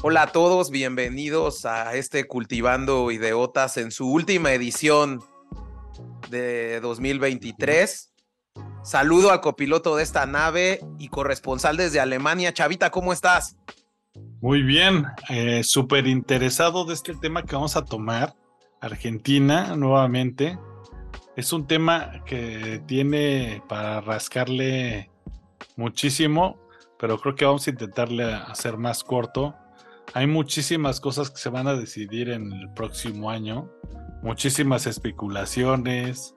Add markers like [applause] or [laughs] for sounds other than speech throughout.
Hola a todos, bienvenidos a este Cultivando Ideotas en su última edición de 2023. Saludo al copiloto de esta nave y corresponsal desde Alemania. Chavita, ¿cómo estás? Muy bien, eh, súper interesado de este tema que vamos a tomar. Argentina, nuevamente. Es un tema que tiene para rascarle muchísimo, pero creo que vamos a intentarle hacer más corto. Hay muchísimas cosas que se van a decidir en el próximo año, muchísimas especulaciones.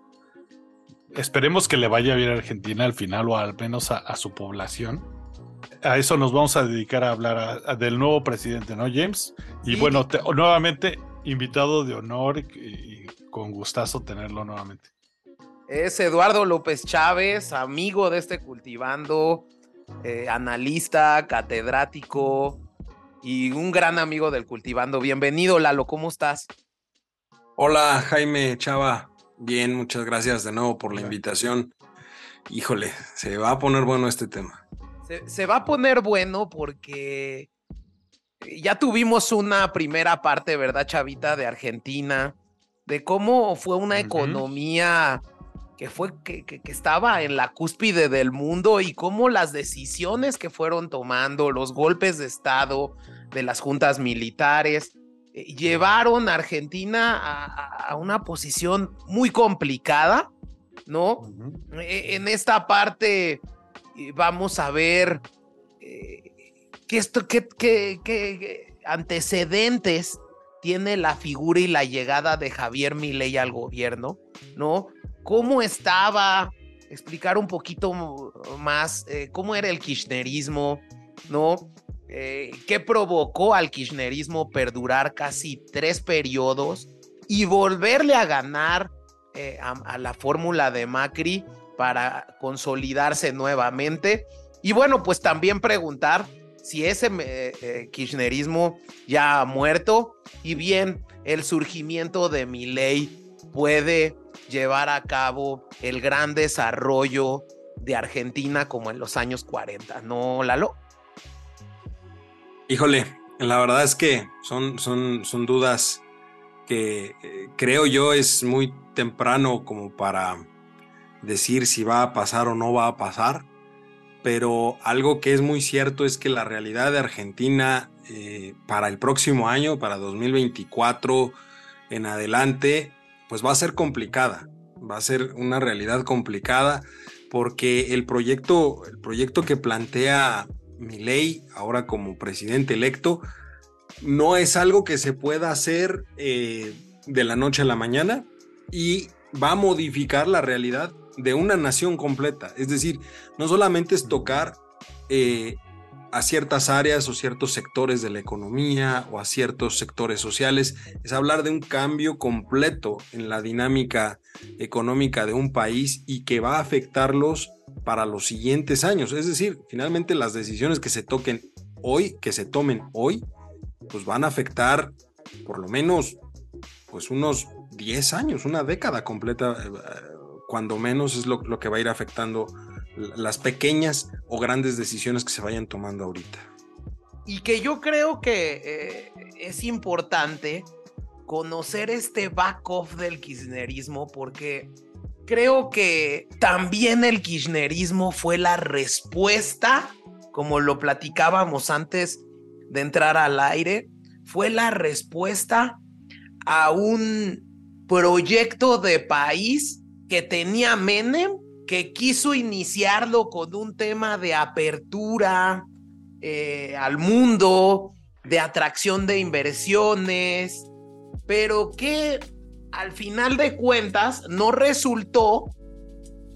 Esperemos que le vaya bien a Argentina al final o al menos a, su población. A eso nos vamos a dedicar a hablar del nuevo presidente, ¿no, James? Y bueno, nuevamente invitado de honor y, con gustazo tenerlo nuevamente. Es Eduardo López Chávez, amigo de este Cultivando, eh, analista, catedrático, y un gran amigo del Cultivando. Bienvenido, Lalo, ¿cómo estás? Hola, Jaime Chava. Bien, muchas gracias de nuevo por la invitación. Híjole, se va a poner bueno este tema. Se, va a poner bueno porque ya tuvimos una primera parte, ¿verdad, Chavita, de Argentina? De cómo fue una economía que fue que, que, estaba en la cúspide del mundo y cómo las decisiones que fueron tomando, los golpes de Estado de las juntas militares, eh, llevaron a Argentina a, una posición muy complicada, ¿no? E, en esta parte eh, vamos a ver eh, qué, esto, qué, qué antecedentes tiene la figura y la llegada de Javier Milei al gobierno, ¿no? Cómo estaba, explicar un poquito más eh, cómo era el kirchnerismo, ¿no? Eh, ¿Qué provocó al kirchnerismo perdurar casi tres periodos y volverle a ganar eh, a, la fórmula de Macri para consolidarse nuevamente? Y bueno, pues también preguntar si ese kirchnerismo ya ha muerto y bien el surgimiento de mi ley puede llevar a cabo el gran desarrollo de Argentina como en los años 40, ¿no, Lalo? Híjole, la verdad es que son, son, son dudas que eh, creo yo es muy temprano como para decir si va a pasar o no va a pasar, pero algo que es muy cierto es que la realidad de Argentina eh, para el próximo año, para 2024 en adelante, pues va a ser complicada, va a ser una realidad complicada porque el proyecto, el proyecto que plantea ley ahora como presidente electo no es algo que se pueda hacer eh, de la noche a la mañana y va a modificar la realidad de una nación completa. Es decir, no solamente es tocar eh, a ciertas áreas o ciertos sectores de la economía o a ciertos sectores sociales, es hablar de un cambio completo en la dinámica económica de un país y que va a afectarlos para los siguientes años. Es decir, finalmente las decisiones que se toquen hoy, que se tomen hoy, pues van a afectar por lo menos pues unos 10 años, una década completa, eh, cuando menos es lo, lo que va a ir afectando las pequeñas o grandes decisiones que se vayan tomando ahorita. Y que yo creo que eh, es importante conocer este back-off del kirchnerismo porque creo que también el kirchnerismo fue la respuesta, como lo platicábamos antes de entrar al aire, fue la respuesta a un proyecto de país que tenía Menem que quiso iniciarlo con un tema de apertura eh, al mundo, de atracción de inversiones, pero que al final de cuentas no resultó,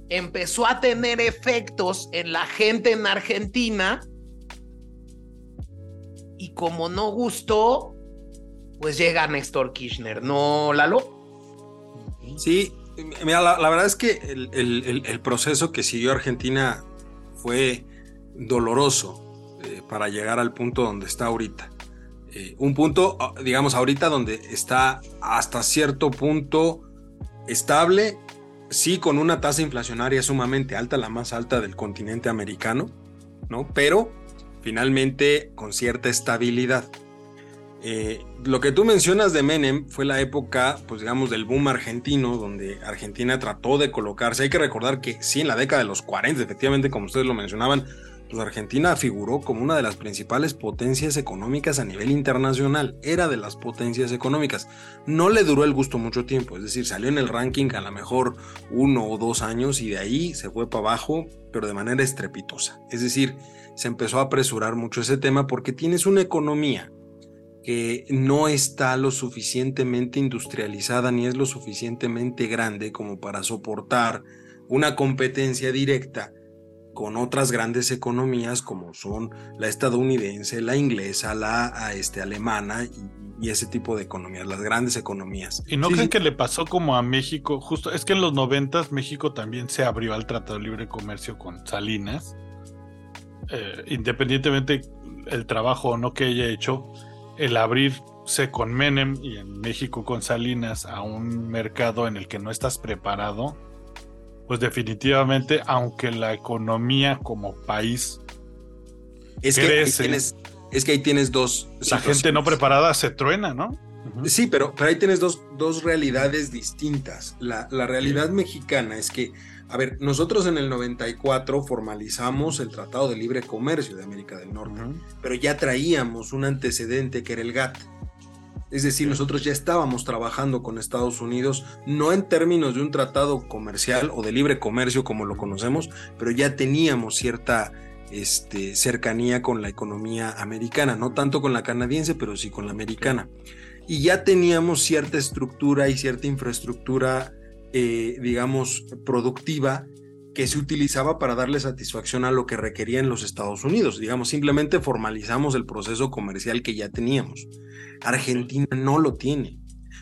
empezó a tener efectos en la gente en Argentina y como no gustó, pues llega Néstor Kirchner, ¿no, Lalo? Sí, Mira, la, verdad es que el, proceso que siguió Argentina fue doloroso eh, para llegar al punto donde está ahorita. Eh, un punto, ah, digamos, ahorita donde está hasta cierto punto estable, sí con una tasa inflacionaria sumamente alta, la más alta del continente americano, ¿no? Pero finalmente con cierta estabilidad. Eh, lo que tú mencionas de Menem fue la época, pues digamos, del boom argentino, donde Argentina trató de colocarse. Hay que recordar que sí, en la década de los 40, efectivamente, como ustedes lo mencionaban, pues Argentina figuró como una de las principales potencias económicas a nivel internacional. Era de las potencias económicas. No le duró el gusto mucho tiempo, es decir, salió en el ranking a lo mejor uno o dos años y de ahí se fue para abajo, pero de manera estrepitosa. Es decir, se empezó a apresurar mucho ese tema porque tienes una economía que no está lo suficientemente industrializada ni es lo suficientemente grande como para soportar una competencia directa con otras grandes economías como son la estadounidense, la inglesa, la este, alemana y, ese tipo de economías, las grandes economías. ¿Y no creen que le pasó como a México? Justo, es que en los noventas México también se abrió al Tratado de Libre Comercio con Salinas, eh, independientemente el trabajo o no que haya hecho, el abrirse con Menem y en México con Salinas a un mercado en el que no estás preparado, pues definitivamente, aunque la economía como país es crece, que es que ahí tienes dos. La gente no preparada se truena, ¿no? Sí, pero, pero ahí tienes dos, dos realidades distintas. La, la realidad mexicana es que a ver, nosotros en el 94 formalizamos el Tratado de Libre Comercio de América del Norte, pero ya traíamos un antecedente que era el GATT. Es decir, nosotros ya estábamos trabajando con Estados Unidos, no en términos de un tratado comercial o de libre comercio como lo conocemos, pero ya teníamos cierta este, cercanía con la economía americana, no tanto con la canadiense, pero sí con la americana. Y ya teníamos cierta estructura y cierta infraestructura eh, digamos, productiva que se utilizaba para darle satisfacción a lo que requerían los Estados Unidos. Digamos, simplemente formalizamos el proceso comercial que ya teníamos. Argentina no lo tiene,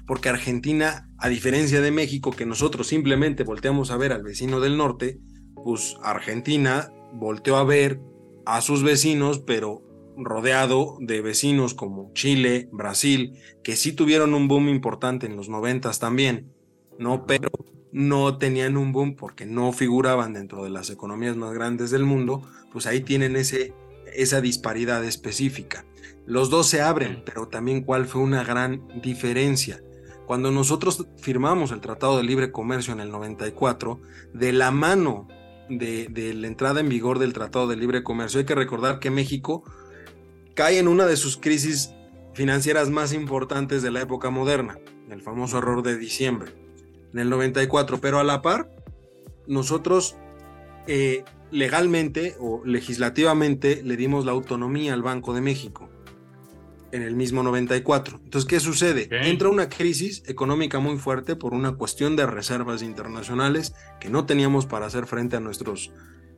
porque Argentina, a diferencia de México, que nosotros simplemente volteamos a ver al vecino del norte, pues Argentina volteó a ver a sus vecinos, pero rodeado de vecinos como Chile, Brasil, que sí tuvieron un boom importante en los noventas también, ¿no? Pero no tenían un boom porque no figuraban dentro de las economías más grandes del mundo, pues ahí tienen ese, esa disparidad específica. Los dos se abren, pero también cuál fue una gran diferencia. Cuando nosotros firmamos el Tratado de Libre Comercio en el 94, de la mano de, de la entrada en vigor del Tratado de Libre Comercio, hay que recordar que México cae en una de sus crisis financieras más importantes de la época moderna, el famoso error de diciembre en el 94, pero a la par, nosotros eh, legalmente o legislativamente le dimos la autonomía al Banco de México en el mismo 94. Entonces, ¿qué sucede? Entra una crisis económica muy fuerte por una cuestión de reservas internacionales que no teníamos para hacer frente a nuestros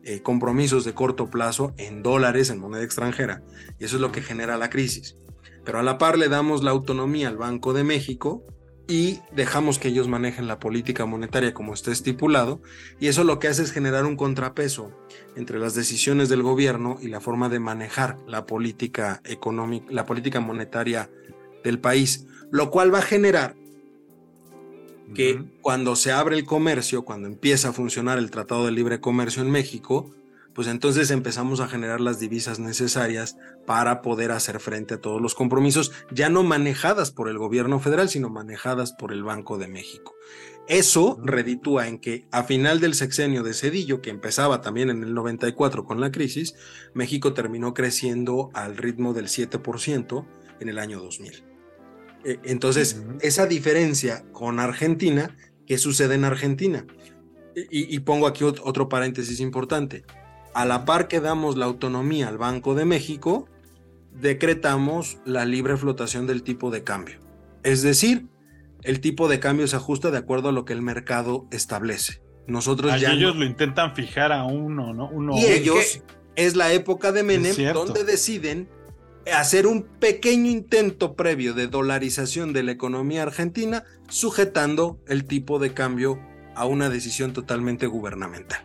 eh, compromisos de corto plazo en dólares, en moneda extranjera. Y eso es lo que genera la crisis. Pero a la par le damos la autonomía al Banco de México y dejamos que ellos manejen la política monetaria como está estipulado, y eso lo que hace es generar un contrapeso entre las decisiones del gobierno y la forma de manejar la política económica, la política monetaria del país, lo cual va a generar que cuando se abre el comercio, cuando empieza a funcionar el Tratado de Libre Comercio en México, pues entonces empezamos a generar las divisas necesarias para poder hacer frente a todos los compromisos, ya no manejadas por el gobierno federal, sino manejadas por el Banco de México. Eso reditúa en que a final del sexenio de Cedillo, que empezaba también en el 94 con la crisis, México terminó creciendo al ritmo del 7% en el año 2000. E, entonces, esa diferencia con Argentina, ¿qué sucede en Argentina? Y, y pongo aquí otro paréntesis importante a la par que damos la autonomía al Banco de México, decretamos la libre flotación del tipo de cambio. Es decir, el tipo de cambio se ajusta de acuerdo a lo que el mercado establece. Nosotros ya ellos lo intentan fijar a uno, ¿no? Uno, y ellos es la época de Menem donde deciden hacer un pequeño intento previo de dolarización de la economía argentina, sujetando el tipo de cambio a una decisión totalmente gubernamental.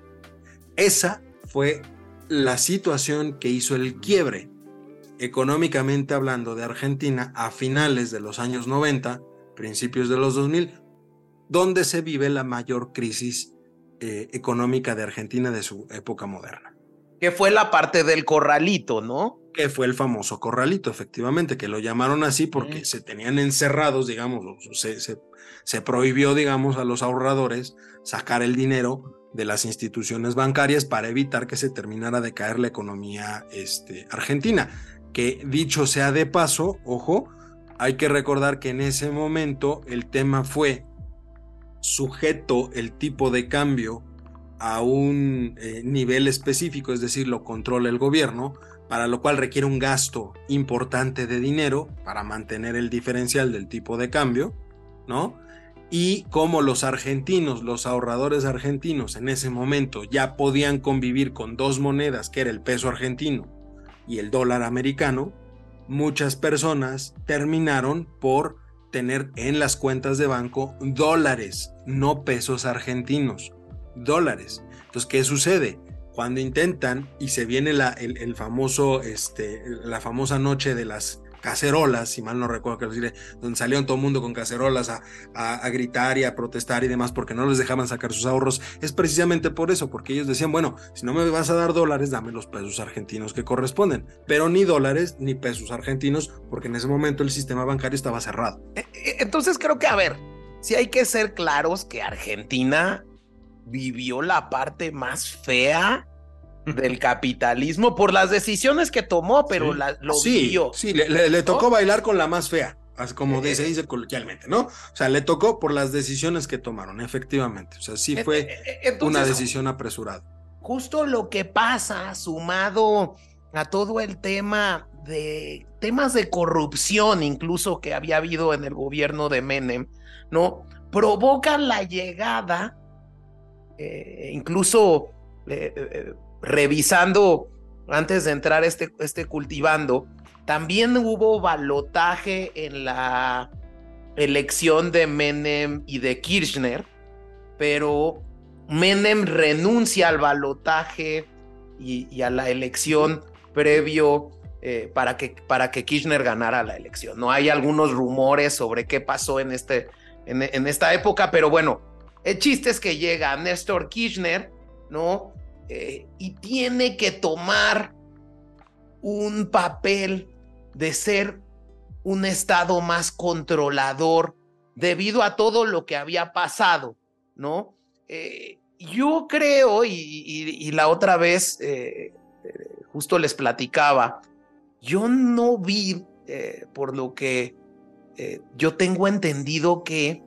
Esa fue la situación que hizo el quiebre económicamente hablando de Argentina a finales de los años 90, principios de los 2000, donde se vive la mayor crisis eh, económica de Argentina de su época moderna. Que fue la parte del corralito, ¿no? que fue el famoso corralito, efectivamente, que lo llamaron así porque se tenían encerrados, digamos, se, se, se, prohibió, digamos, a los ahorradores sacar el dinero de las instituciones bancarias para evitar que se terminara de caer la economía este, argentina. Que dicho sea de paso, ojo, hay que recordar que en ese momento el tema fue sujeto el tipo de cambio a un eh, nivel específico, es decir, lo controla el gobierno, para lo cual requiere un gasto importante de dinero para mantener el diferencial del tipo de cambio, ¿no? Y como los argentinos, los ahorradores argentinos en ese momento ya podían convivir con dos monedas, que era el peso argentino y el dólar americano, muchas personas terminaron por tener en las cuentas de banco dólares, no pesos argentinos, dólares. Entonces, ¿qué sucede? cuando intentan y se viene la, el, famoso, este, la famosa noche de las cacerolas, si mal no recuerdo donde salieron todo el mundo con cacerolas a, a, gritar y a protestar y demás porque no les dejaban sacar sus ahorros, es precisamente por eso, porque ellos decían, bueno, si no me vas a dar dólares, dame los pesos argentinos que corresponden, pero ni dólares ni pesos argentinos, porque en ese momento el sistema bancario estaba cerrado. E, e, entonces creo que, a ver, si hay que ser claros que Argentina vivió la parte más fea del capitalismo por las decisiones que tomó, pero lo vivió. Sí, le, tocó bailar con la más fea, como se dice coloquialmente, ¿no? O sea, le tocó por las decisiones que tomaron, efectivamente. O sea, sí fue una decisión apresurada. Justo lo que pasa, sumado a todo el tema de temas de corrupción, incluso que había habido en el gobierno de Menem, ¿no? Provocan la llegada, eh, incluso eh, eh, revisando antes de entrar este, este cultivando, también hubo balotaje en la elección de Menem y de Kirchner, pero Menem renuncia al balotaje y, a la elección previo eh, para, que, para que Kirchner ganara la elección. No hay algunos rumores sobre qué pasó en, este, en, en esta época, pero bueno, el chiste es que llega Néstor Kirchner, ¿no? Eh, y tiene que tomar un papel de ser un Estado más controlador debido a todo lo que había pasado, ¿no? Eh, yo creo, y, la otra vez eh, justo les platicaba, yo no vi, por lo que yo tengo entendido que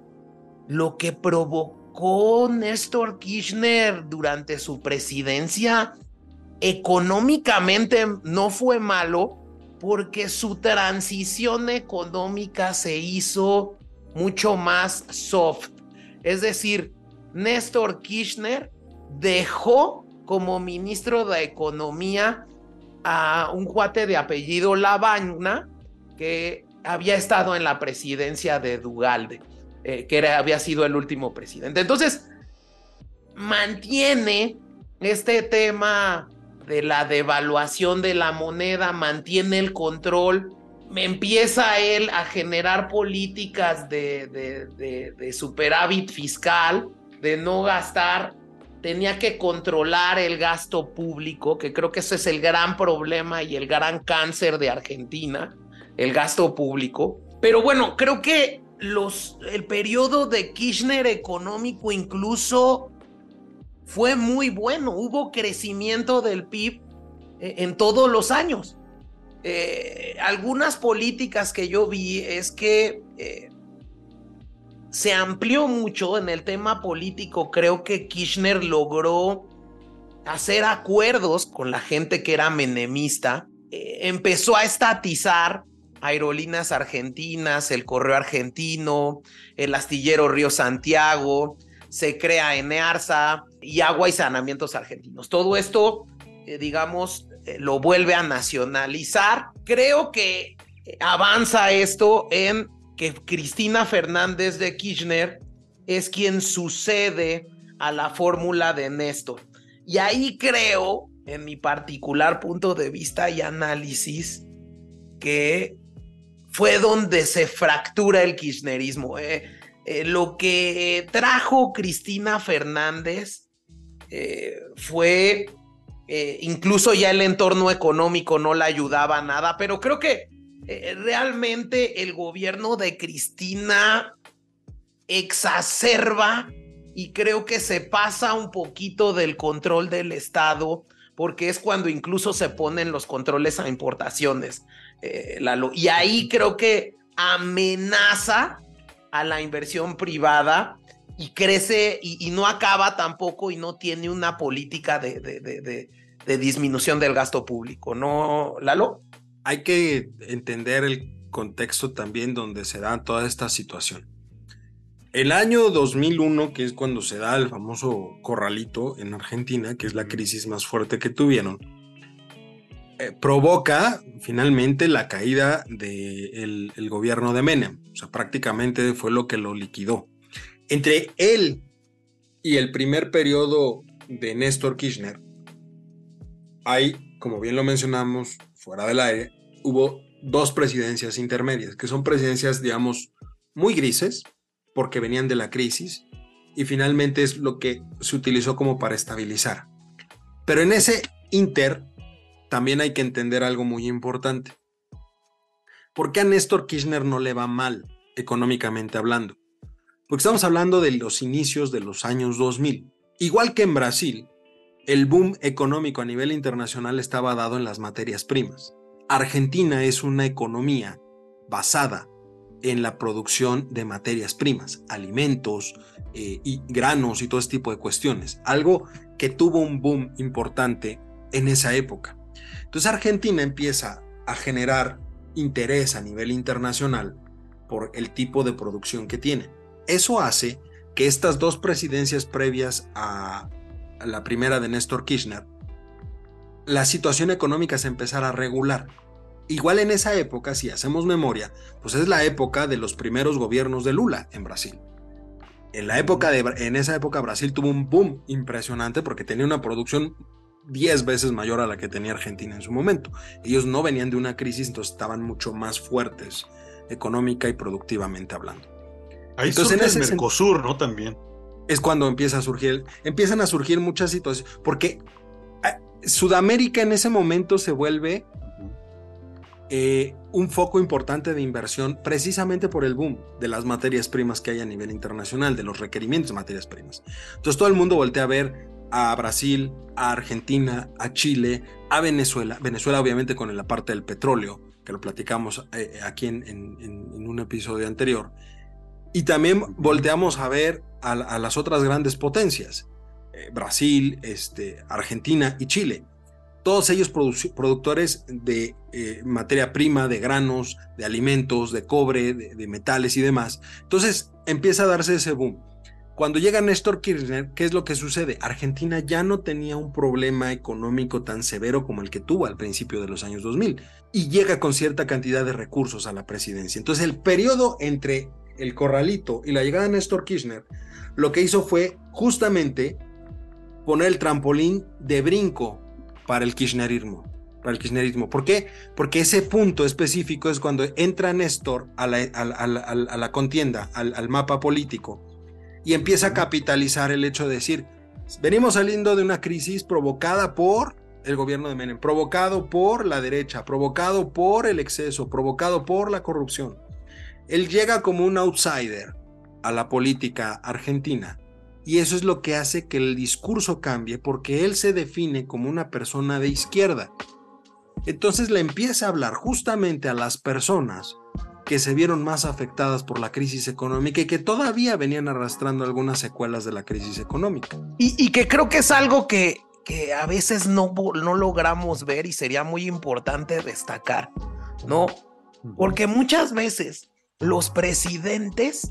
lo que provocó con Néstor Kirchner durante su presidencia económicamente no fue malo porque su transición económica se hizo mucho más soft. Es decir, Néstor Kirchner dejó como ministro de Economía a un cuate de apellido Lavagna que había estado en la presidencia de Dugalde. Eh, que había sido el último presidente. Entonces, mantiene este tema de la devaluación de la moneda, mantiene el control, empieza él a generar políticas de, de, de, superávit fiscal, de no gastar, tenía que controlar el gasto público, que creo que ese es el gran problema y el gran cáncer de Argentina, el gasto público. Pero bueno, creo que el periodo de Kirchner económico incluso fue muy bueno. Hubo crecimiento del PIB eh, en todos los años. Eh, algunas políticas que yo vi es que eh, se amplió mucho en el tema político. Creo que Kirchner logró hacer acuerdos con la gente que era menemista. empezó a estatizar Aerolíneas Argentinas, el Correo Argentino, el Astillero Río Santiago, se crea ENEARSA y Agua y Sanamientos Argentinos. Todo esto, eh, digamos, eh, lo vuelve a nacionalizar. Creo que avanza esto en que Cristina Fernández de Kirchner es quien sucede a la fórmula de Néstor. Y ahí creo, en mi particular punto de vista y análisis, que fue donde se fractura el kirchnerismo. Eh, eh, lo que trajo Cristina Fernández eh, fue incluso ya el entorno económico no le ayudaba nada, pero creo que realmente el gobierno de Cristina exacerba y creo que se pasa un poquito del control del Estado, porque es cuando incluso se ponen los controles a importaciones. Eh, y ahí creo que amenaza a la inversión privada y crece y, no acaba tampoco y no tiene una política de, de, disminución del gasto público, ¿no, Lalo? Hay que entender el contexto también donde se da toda esta situación. El año 2001, que es cuando se da el famoso corralito en Argentina, que es la crisis más fuerte que tuvieron, eh, provoca finalmente la caída del el gobierno de Menem. O sea, prácticamente fue lo que lo liquidó. Entre él y el primer periodo de Néstor Kirchner, hay, como bien lo mencionamos, fuera del aire, hubo dos presidencias intermedias, que son presidencias, digamos, muy grises, porque venían de la crisis, y finalmente es lo que se utilizó como para estabilizar. Pero en ese inter también hay que entender algo muy importante. ¿Por qué a Néstor Kirchner no le va mal económicamente hablando? Porque estamos hablando de los inicios de los años 2000. Igual que en Brasil, el boom económico a nivel internacional estaba dado en las materias primas. Argentina es una economía basada en la producción de materias primas, alimentos eh, y granos y todo ese tipo de cuestiones. Algo que tuvo un boom importante en esa época. Entonces Argentina empieza a generar interés a nivel internacional por el tipo de producción que tiene. Eso hace que estas dos presidencias previas a la primera de Néstor Kirchner, la situación económica se empezara a regular. Igual en esa época, si hacemos memoria, pues es la época de los primeros gobiernos de Lula en Brasil. En, la época de, en esa época Brasil tuvo un boom impresionante porque tenía una producción 10 veces mayor a la que tenía Argentina en su momento. Ellos no venían de una crisis, entonces estaban mucho más fuertes económica y productivamente hablando. Ahí entonces, en el Mercosur, ¿no? También. Es cuando empieza a surgir, empiezan a surgir muchas situaciones, porque ah, Sudamérica en ese momento se vuelve eh, un foco importante de inversión precisamente por el boom de las materias primas que hay a nivel internacional, de los requerimientos de materias primas. Entonces todo el mundo voltea a ver a Brasil, a Argentina, a Chile, a Venezuela, Venezuela obviamente con la parte del petróleo, que lo platicamos eh, aquí en, un episodio anterior, y también volteamos a ver a, las otras grandes potencias, eh, Brasil, este, Argentina y Chile todos ellos productores de eh, materia prima, de granos, de alimentos, de cobre, de, metales y demás. Entonces empieza a darse ese boom. Cuando llega Néstor Kirchner, ¿qué es lo que sucede? Argentina ya no tenía un problema económico tan severo como el que tuvo al principio de los años 2000 y llega con cierta cantidad de recursos a la presidencia. Entonces el periodo entre el corralito y la llegada de Néstor Kirchner, lo que hizo fue justamente poner el trampolín de brinco para el kirchnerismo. ¿Por qué? Porque ese punto específico es cuando entra Néstor a la contienda, al, mapa político, y empieza a capitalizar el hecho de decir, venimos saliendo de una crisis provocada por el gobierno de Menem, provocado por la derecha, provocado por el exceso, provocado por la corrupción. Él llega como un outsider a la política argentina y eso es lo que hace que el discurso cambie porque él se define como una persona de izquierda. Entonces le empieza a hablar justamente a las personas que se vieron más afectadas por la crisis económica y que todavía venían arrastrando algunas secuelas de la crisis económica. Y, que creo que es algo que, que a veces no, no logramos ver y sería muy importante destacar, ¿no? Porque muchas veces los presidentes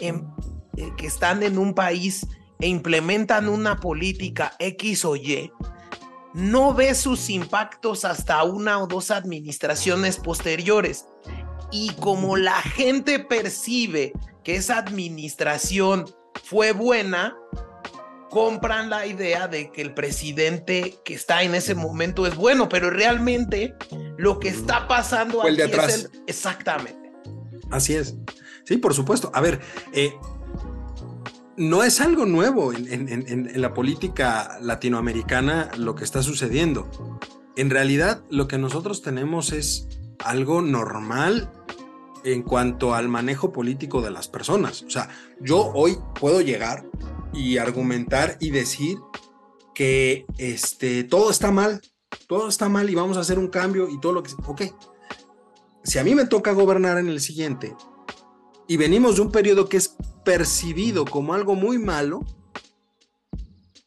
en, eh, que están en un país e implementan una política X o Y, no ve sus impactos hasta una o dos administraciones posteriores. Y como la gente percibe que esa administración fue buena, compran la idea de que el presidente que está en ese momento es bueno, pero realmente lo que está pasando aquí de atrás. es exactamente. Así es. Sí, por supuesto. A ver, eh, no es algo nuevo en, la política latinoamericana lo que está sucediendo. En realidad, lo que nosotros tenemos es algo normal en cuanto al manejo político de las personas. O sea, yo hoy puedo llegar y argumentar y decir que este, todo está mal, todo está mal y vamos a hacer un cambio y todo lo que... Ok, si a mí me toca gobernar en el siguiente y venimos de un periodo que es percibido como algo muy malo,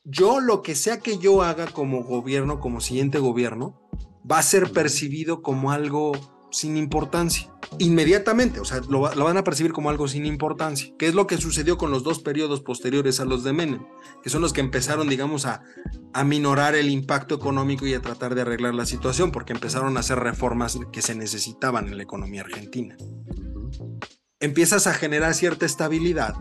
yo lo que sea que yo haga como gobierno, como siguiente gobierno, va a ser percibido como algo sin importancia. Inmediatamente, o sea, lo, van a percibir como algo sin importancia, que es lo que sucedió con los dos periodos posteriores a los de Menem, que son los que empezaron, digamos, a, a minorar el impacto económico y a tratar de arreglar la situación, porque empezaron a hacer reformas que se necesitaban en la economía argentina empiezas a generar cierta estabilidad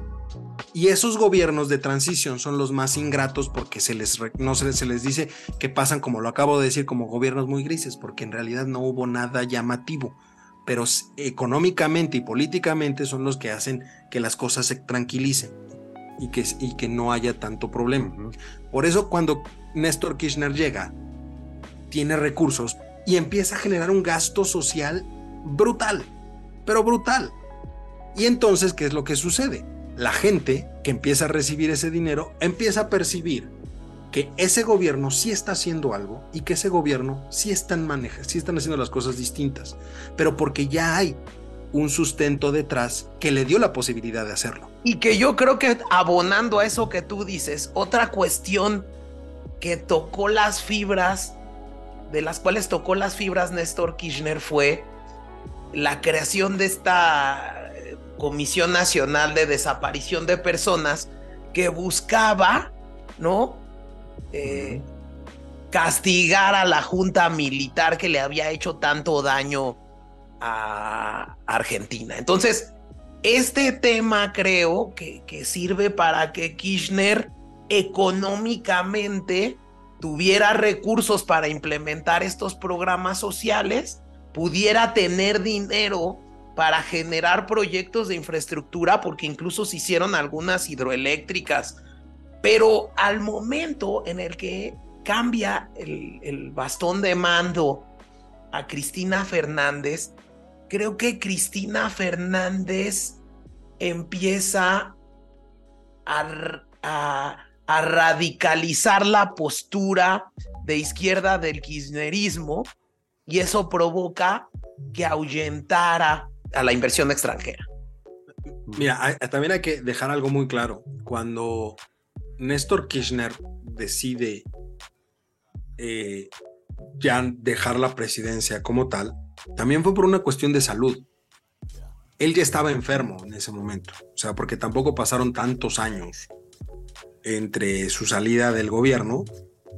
y esos gobiernos de transición son los más ingratos porque se les, no se, se, les dice que pasan, como lo acabo de decir, como gobiernos muy grises, porque en realidad no hubo nada llamativo. Pero económicamente y políticamente son los que hacen que las cosas se tranquilicen y que, y que no haya tanto problema. Por eso cuando Néstor Kirchner llega, tiene recursos y empieza a generar un gasto social brutal, pero brutal. Y entonces, ¿qué es lo que sucede? La gente que empieza a recibir ese dinero empieza a percibir que ese gobierno sí está haciendo algo y que ese gobierno sí están manejando, sí están haciendo las cosas distintas, pero porque ya hay un sustento detrás que le dio la posibilidad de hacerlo. Y que yo creo que abonando a eso que tú dices, otra cuestión que tocó las fibras, de las cuales tocó las fibras Néstor Kirchner fue la creación de esta Comisión Nacional de Desaparición de Personas que buscaba, ¿no? Eh, castigar a la junta militar que le había hecho tanto daño a Argentina. Entonces, este tema creo que, que sirve para que Kirchner económicamente tuviera recursos para implementar estos programas sociales, pudiera tener dinero para generar proyectos de infraestructura, porque incluso se hicieron algunas hidroeléctricas, pero al momento en el que cambia el, bastón de mando a Cristina Fernández, creo que Cristina Fernández empieza a, a, radicalizar la postura de izquierda del kirchnerismo y eso provoca que ahuyentara a la inversión extranjera. Mira, también hay que dejar algo muy claro. Cuando Néstor Kirchner decide eh, ya dejar la presidencia como tal, también fue por una cuestión de salud. Él ya estaba enfermo en ese momento, o sea, porque tampoco pasaron tantos años entre su salida del gobierno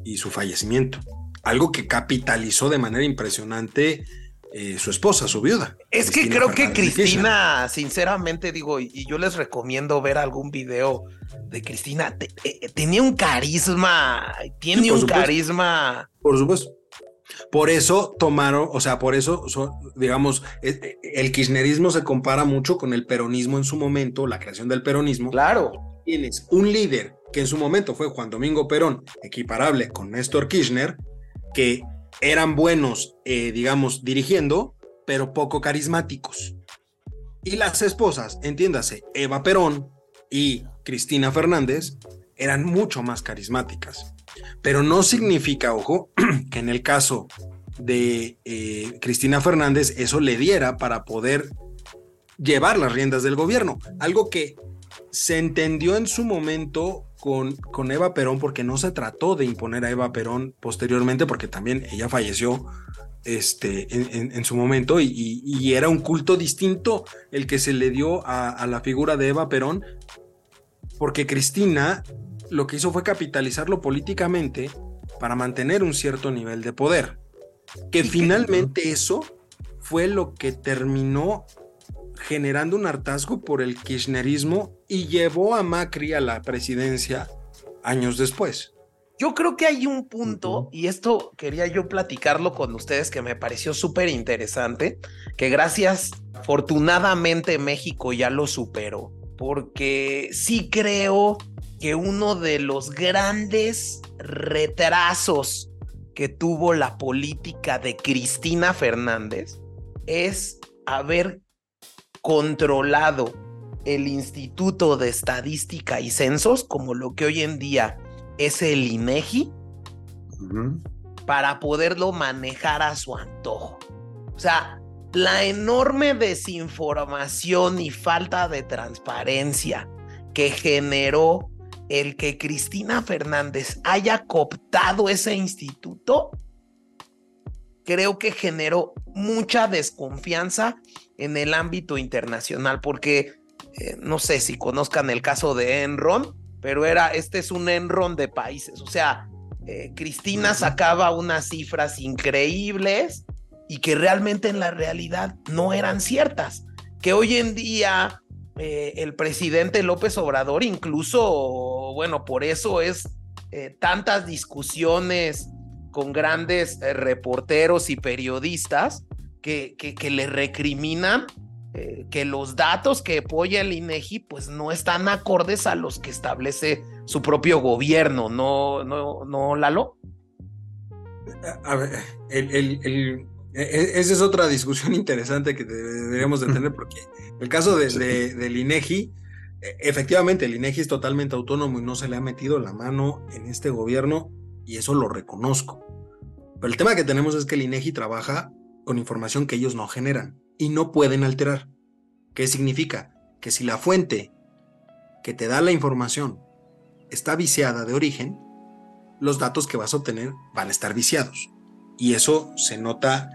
y su fallecimiento. Algo que capitalizó de manera impresionante eh, su esposa, su viuda. Es que creo que Cristina, sinceramente digo, y yo les recomiendo ver algún video de Cristina, eh, tenía un carisma, tiene un carisma. Por supuesto. Por eso tomaron, o sea, por eso, digamos, eh, el kirchnerismo se compara mucho con el peronismo en su momento, la creación del peronismo. Claro. Tienes un líder que en su momento fue Juan Domingo Perón, equiparable con Néstor Kirchner, que eran buenos, eh, digamos, dirigiendo, pero poco carismáticos. Y las esposas, entiéndase, Eva Perón y Cristina Fernández, eran mucho más carismáticas. Pero no significa, ojo, [clears throat] que en el caso de eh, Cristina Fernández eso le diera para poder llevar las riendas del gobierno. Algo que se entendió en su momento con, con Eva Perón porque no se trató de imponer a Eva Perón posteriormente porque también ella falleció este, en, su momento y, era un culto distinto el que se le dio a, la figura de Eva Perón porque Cristina lo que hizo fue capitalizarlo políticamente para mantener un cierto nivel de poder. Que finalmente eso fue lo que terminó generando un hartazgo por el kirchnerismo y llevó a Macri a la presidencia años después. Yo creo que hay un punto, y esto quería yo platicarlo con ustedes, que me pareció súper interesante, que gracias, afortunadamente México ya lo superó. porque sí creo que uno de los grandes retrasos que tuvo la política de Cristina Fernández es haber controlado el Instituto de Estadística y Censos, como lo que hoy en día es el INEGI, para poderlo manejar a su antojo. O sea, la enorme desinformación y falta de transparencia que generó el que Cristina Fernández haya cooptado ese instituto, creo que generó mucha desconfianza en el ámbito internacional, porque eh, no sé si conozcan el caso de Enron, pero era, este es un Enron de países, o sea, eh, Cristina sacaba unas cifras increíbles y que realmente en la realidad no eran ciertas, que hoy en día eh, el presidente López Obrador incluso, bueno, por eso es tantas discusiones con grandes reporteros y periodistas que, que, le recriminan que los datos que apoya el INEGI pues no están acordes a los que establece su propio gobierno, ¿no, no, no Lalo? A ver, el, el e, e, esa es otra discusión interesante que deberíamos de tener porque el caso de, del INEGI, e, efectivamente el INEGI es totalmente autónomo y no se le ha metido la mano en este gobierno y eso lo reconozco. Pero el tema que tenemos es que el INEGI trabaja con información que ellos no generan y no pueden alterar. ¿Qué significa? Que si la fuente que te da la información está viciada de origen, los datos que vas a obtener van a estar viciados. Y eso se nota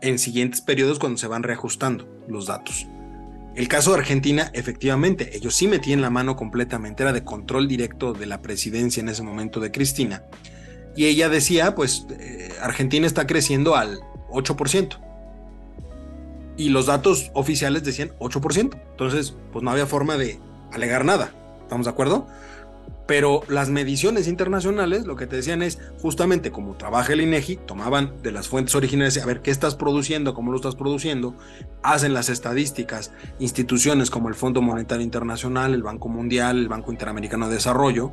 en siguientes periodos cuando se van reajustando los datos. El caso de Argentina, efectivamente, ellos sí metían la mano completamente, era de control directo de la presidencia en ese momento de Cristina. Y ella decía, pues eh, Argentina está creciendo al 8%. Y los datos oficiales decían 8%. Entonces, pues no había forma de alegar nada. ¿Estamos de acuerdo? Pero las mediciones internacionales lo que te decían es justamente como trabaja el INEGI, tomaban de las fuentes originales a ver qué estás produciendo, cómo lo estás produciendo, hacen las estadísticas, instituciones como el Fondo Monetario Internacional, el Banco Mundial, el Banco Interamericano de Desarrollo,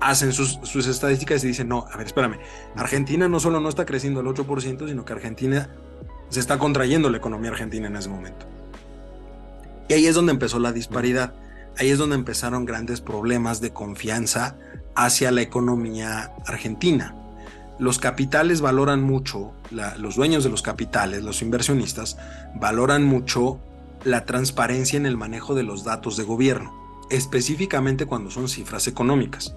hacen sus, sus estadísticas y dicen, no, a ver, espérame, Argentina no solo no está creciendo el 8%, sino que Argentina se está contrayendo la economía argentina en ese momento. Y ahí es donde empezó la disparidad ahí es donde empezaron grandes problemas de confianza hacia la economía argentina. Los capitales valoran mucho, los dueños de los capitales, los inversionistas, valoran mucho la transparencia en el manejo de los datos de gobierno, específicamente cuando son cifras económicas.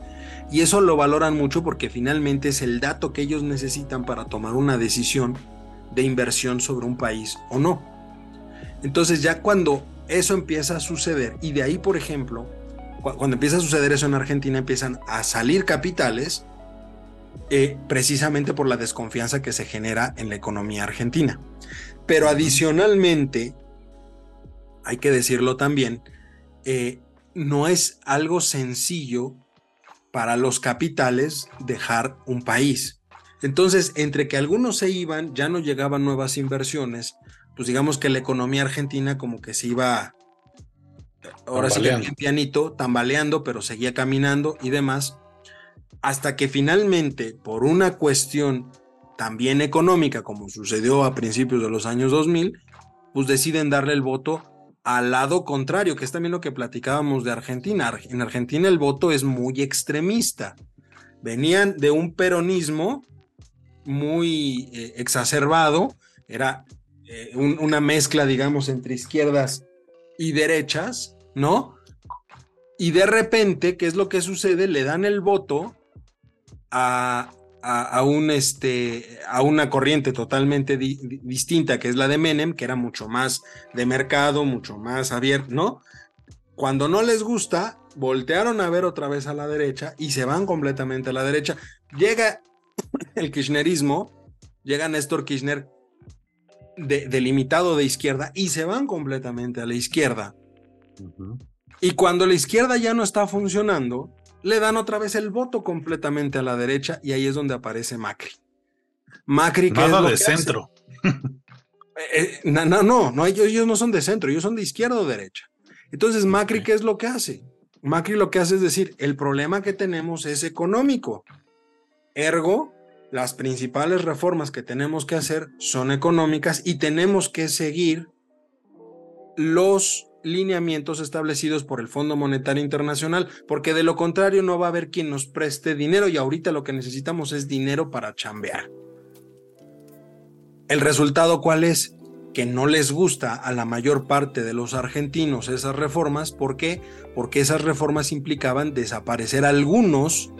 Y eso lo valoran mucho porque finalmente es el dato que ellos necesitan para tomar una decisión de inversión sobre un país o no. Entonces ya cuando eso empieza a suceder y de ahí, por ejemplo, cuando empieza a suceder eso en Argentina, empiezan a salir capitales eh, precisamente por la desconfianza que se genera en la economía argentina. Pero adicionalmente, hay que decirlo también, eh, no es algo sencillo para los capitales dejar un país. Entonces, entre que algunos se iban, ya no llegaban nuevas inversiones, pues digamos que la economía argentina como que se iba, ahora sí que pianito, tambaleando, pero seguía caminando y demás, hasta que finalmente, por una cuestión también económica, como sucedió a principios de los años 2000, pues deciden darle el voto al lado contrario, que es también lo que platicábamos de Argentina. En Argentina el voto es muy extremista. Venían de un peronismo muy eh, exacerbado, era eh, una mezcla, digamos, entre izquierdas y derechas, ¿no? Y de repente, ¿qué es lo que sucede? Le dan el voto a, a, un, este, a una corriente totalmente distinta, que es la de Menem, que era mucho más de mercado, mucho más abierto, ¿no? Cuando no les gusta, voltearon a ver otra vez a la derecha y se van completamente a la derecha. Llega el kirchnerismo, llega Néstor Kirchner delimitado de izquierda y se van completamente a la izquierda. Y cuando la izquierda ya no está funcionando, le dan otra vez el voto completamente a la derecha y ahí es donde aparece Macri. Macri que Nada de centro. Eh, eh, no, no, no, ellos, no son de centro, ellos son de izquierda o derecha. Entonces, Macri, ¿qué es lo que hace? Macri lo que hace es decir, el problema que tenemos es económico. Ergo, las principales reformas que tenemos que hacer son económicas y tenemos que seguir los lineamientos establecidos por el Fondo Monetario Internacional, porque de lo contrario no va a haber quien nos preste dinero y ahorita lo que necesitamos es dinero para chambear. ¿El resultado cuál es? Que no les gusta a la mayor parte de los argentinos esas reformas. ¿Por qué? Porque esas reformas implicaban desaparecer algunos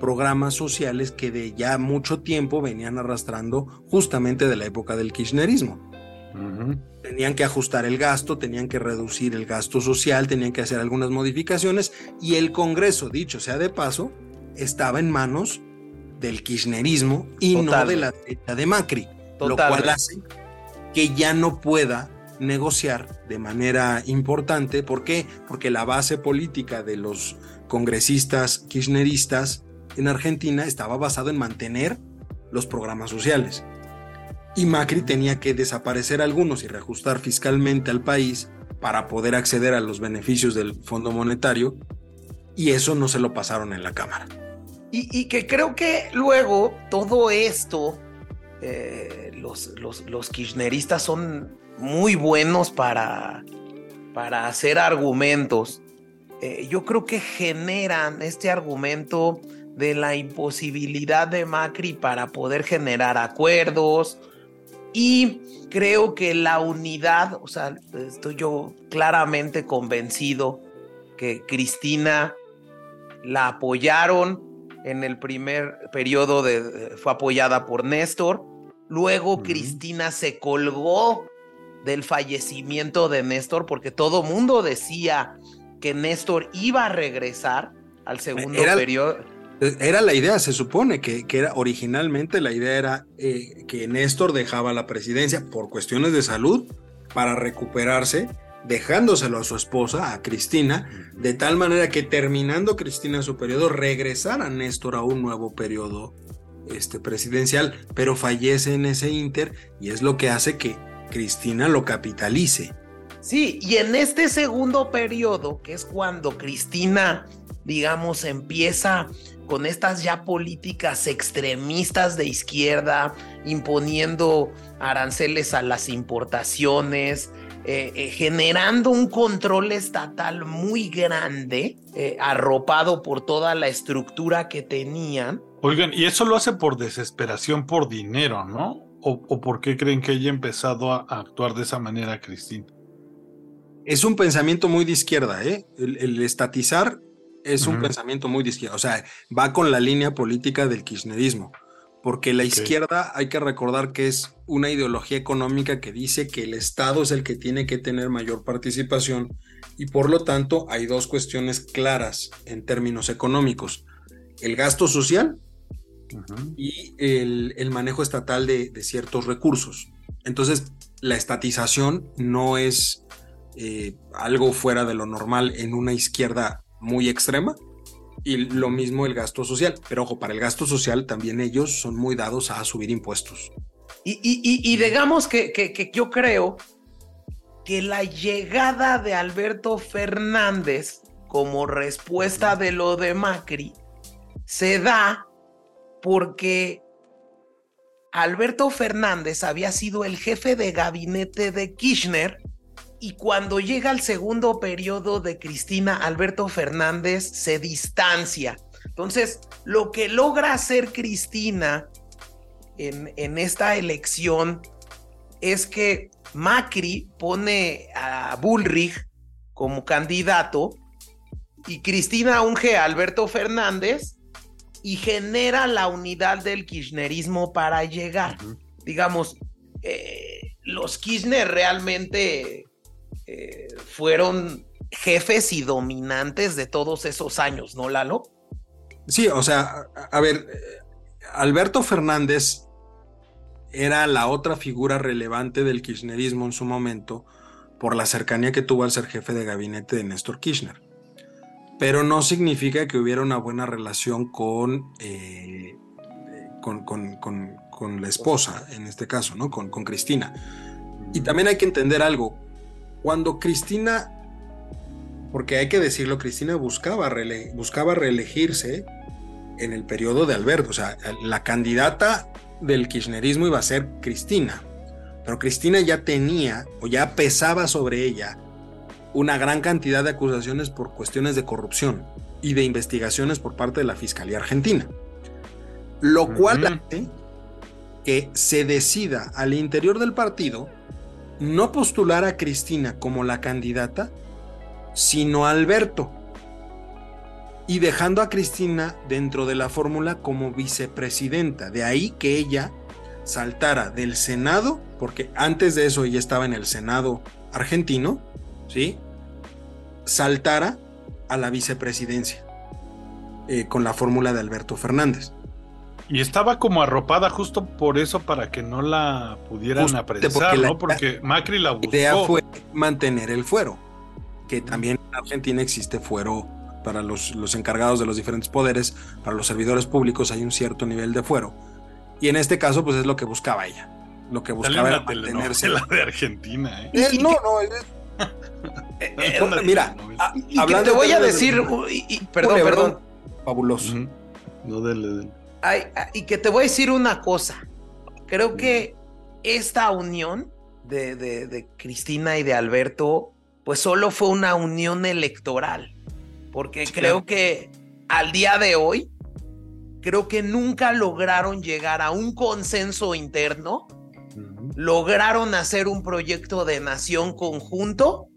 programas sociales que de ya mucho tiempo venían arrastrando justamente de la época del kirchnerismo. Tenían que ajustar el gasto, tenían que reducir el gasto social, tenían que hacer algunas modificaciones y el Congreso, dicho sea de paso, estaba en manos del kirchnerismo y no de la derecha de Macri, lo cual hace que ya no pueda negociar de manera importante. ¿Por qué? Porque la base política de los congresistas kirchneristas en Argentina estaba basado en mantener los programas sociales. Y Macri tenía que desaparecer algunos y reajustar fiscalmente al país para poder acceder a los beneficios del Fondo Monetario y eso no se lo pasaron en la Cámara. Y, que creo que luego todo esto, eh, los, los, kirchneristas son muy buenos para, para hacer argumentos. Eh, yo creo que generan este argumento de la imposibilidad de Macri para poder generar acuerdos y creo que la unidad, o sea, estoy yo claramente convencido que Cristina la apoyaron en el primer periodo de, fue apoyada por Néstor, luego Cristina se colgó del fallecimiento de Néstor porque todo mundo decía que Néstor iba a regresar al segundo periodo era la idea, se supone que, que era originalmente la idea era eh, que Néstor dejaba la presidencia por cuestiones de salud para recuperarse, dejándoselo a su esposa, a Cristina, de tal manera que terminando Cristina su periodo, regresara Néstor a un nuevo periodo este, presidencial, pero fallece en ese inter y es lo que hace que Cristina lo capitalice. Sí, y en este segundo periodo, que es cuando Cristina, digamos, empieza con estas ya políticas extremistas de izquierda, imponiendo aranceles a las importaciones, eh, eh, generando un control estatal muy grande, eh, arropado por toda la estructura que tenían. Oigan, y eso lo hace por desesperación, por dinero, ¿no? ¿O, por qué creen que haya empezado a, actuar de esa manera, Cristina? Es un pensamiento muy de izquierda, ¿eh? el estatizar es un pensamiento muy de izquierda, o sea, va con la línea política del kirchnerismo, porque la izquierda hay que recordar que es una ideología económica que dice que el Estado es el que tiene que tener mayor participación y por lo tanto hay dos cuestiones claras en términos económicos, el gasto social y el, manejo estatal de, ciertos recursos. Entonces, la estatización no es eh, algo fuera de lo normal en una izquierda muy extrema. Y lo mismo el gasto social. Pero ojo, para el gasto social también ellos son muy dados a subir impuestos. Y, digamos que, que, yo creo que la llegada de Alberto Fernández como respuesta de lo de Macri se da porque Alberto Fernández había sido el jefe de gabinete de Kirchner y cuando llega el segundo periodo de Cristina, Alberto Fernández se distancia. Entonces, lo que logra hacer Cristina en, en esta elección es que Macri pone a Bullrich como candidato y Cristina unge a Alberto Fernández y genera la unidad del kirchnerismo para llegar. Digamos, eh, los Kirchner realmente eh, fueron jefes y dominantes de todos esos años, ¿no, Lalo? Sí, o sea, a, ver, Alberto Fernández era la otra figura relevante del kirchnerismo en su momento por la cercanía que tuvo al ser jefe de gabinete de Néstor Kirchner. Pero no significa que hubiera una buena relación con, eh, con, con, la esposa, en este caso, ¿no? Con, con Cristina. Y también hay que entender algo. Cuando Cristina porque hay que decirlo, Cristina buscaba, buscaba reelegirse en el periodo de Alberto, o sea, la candidata del kirchnerismo iba a ser Cristina, pero Cristina ya tenía o ya pesaba sobre ella una gran cantidad de acusaciones por cuestiones de corrupción y de investigaciones por parte de la Fiscalía Argentina. Lo cual hace que se decida al interior del partido no postular a Cristina como la candidata, sino a Alberto. Y dejando a Cristina dentro de la fórmula como vicepresidenta. De ahí que ella saltara del Senado, porque antes de eso ella estaba en el Senado argentino, ¿sí? Saltara a la vicepresidencia eh, con la fórmula de Alberto Fernández. Y estaba como arropada justo por eso para que no la pudieran apresar, ¿no? Porque Macri la buscó. La idea fue mantener el fuero, que también en Argentina existe fuero para los, los encargados de los diferentes poderes, para los servidores públicos hay un cierto nivel de fuero. Y en este caso, pues es lo que buscaba ella. Lo que buscaba era mantenerse. La de Argentina, ¿eh? no, no, [laughs] eh, eh, mira, y, te voy a decir, perdón, perdón. Fabuloso. No, dele, y que te voy a decir una cosa. Creo que esta unión de, de, Cristina y de Alberto, pues solo fue una unión electoral. Porque creo que al día de hoy, creo que nunca lograron llegar a un consenso interno. Lograron hacer un proyecto de nación conjunto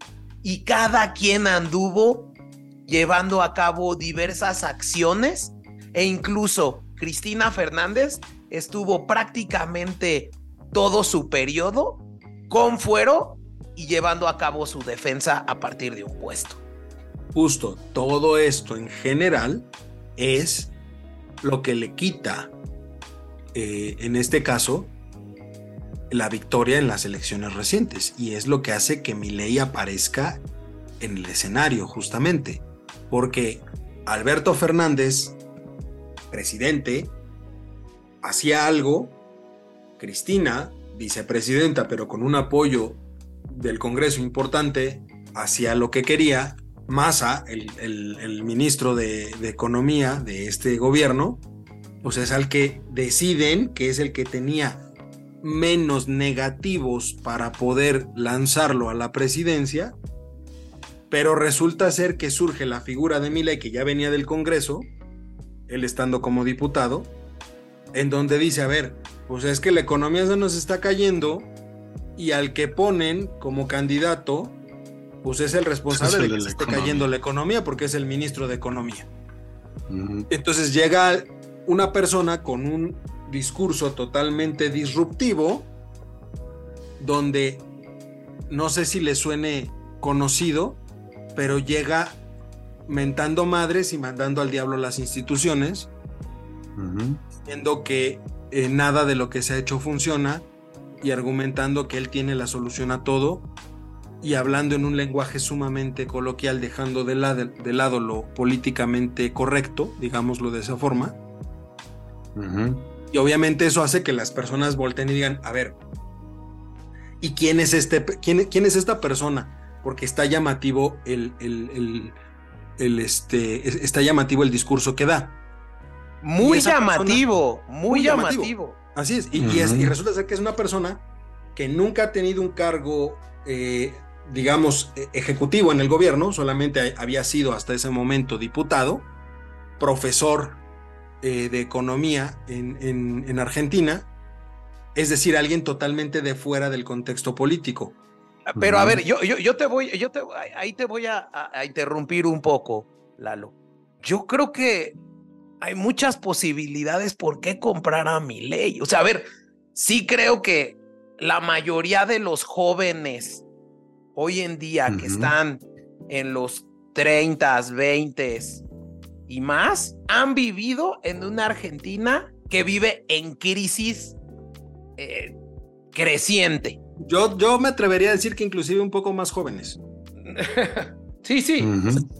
y cada quien anduvo llevando a cabo diversas acciones e incluso Cristina Fernández estuvo prácticamente todo su periodo con fuero y llevando a cabo su defensa a partir de un puesto. Justo, todo esto en general es lo que le quita, eh, en este caso, la victoria en las elecciones recientes y es lo que hace que ley aparezca en el escenario justamente, porque Alberto Fernández presidente, hacía algo, Cristina, vicepresidenta, pero con un apoyo del Congreso importante, hacía lo que quería, Massa, el, ministro de, de, Economía de este gobierno, pues es al que deciden que es el que tenía menos negativos para poder lanzarlo a la presidencia, pero resulta ser que surge la figura de Milei que ya venía del Congreso, él estando como diputado, en donde dice, a ver, pues es que la economía se nos está cayendo y al que ponen como candidato, pues es el responsable de que se esté cayendo la economía porque es el ministro de Economía. Entonces llega una persona con un discurso totalmente disruptivo, donde no sé si le suene conocido, pero llega mentando madres y mandando al diablo las instituciones, diciendo que eh, nada de lo que se ha hecho funciona y argumentando que él tiene la solución a todo y hablando en un lenguaje sumamente coloquial, dejando de, de lado lo políticamente correcto, digámoslo de esa forma. Y obviamente eso hace que las personas volteen y digan, a ver, ¿y quién es, este, quién, quién es esta persona? Porque está llamativo el, el el este, está llamativo el discurso que da. Muy llamativo, muy, llamativo. Así es y, es y, resulta ser que es una persona que nunca ha tenido un cargo, eh, digamos, e, ejecutivo en el gobierno, solamente había sido hasta ese momento diputado, profesor eh, de economía en, en Argentina, es decir, alguien totalmente de fuera del contexto político. Pero a ver, yo, yo, yo te voy, yo te, ahí te voy a, interrumpir un poco, Lalo. Yo creo que hay muchas posibilidades por qué comprar a mi ley. O sea, a ver, sí creo que la mayoría de los jóvenes hoy en día que están en los 30, 20 y más, han vivido en una Argentina que vive en crisis eh, creciente. Yo, yo me atrevería a decir que inclusive un poco más jóvenes. [laughs] Sí, sí.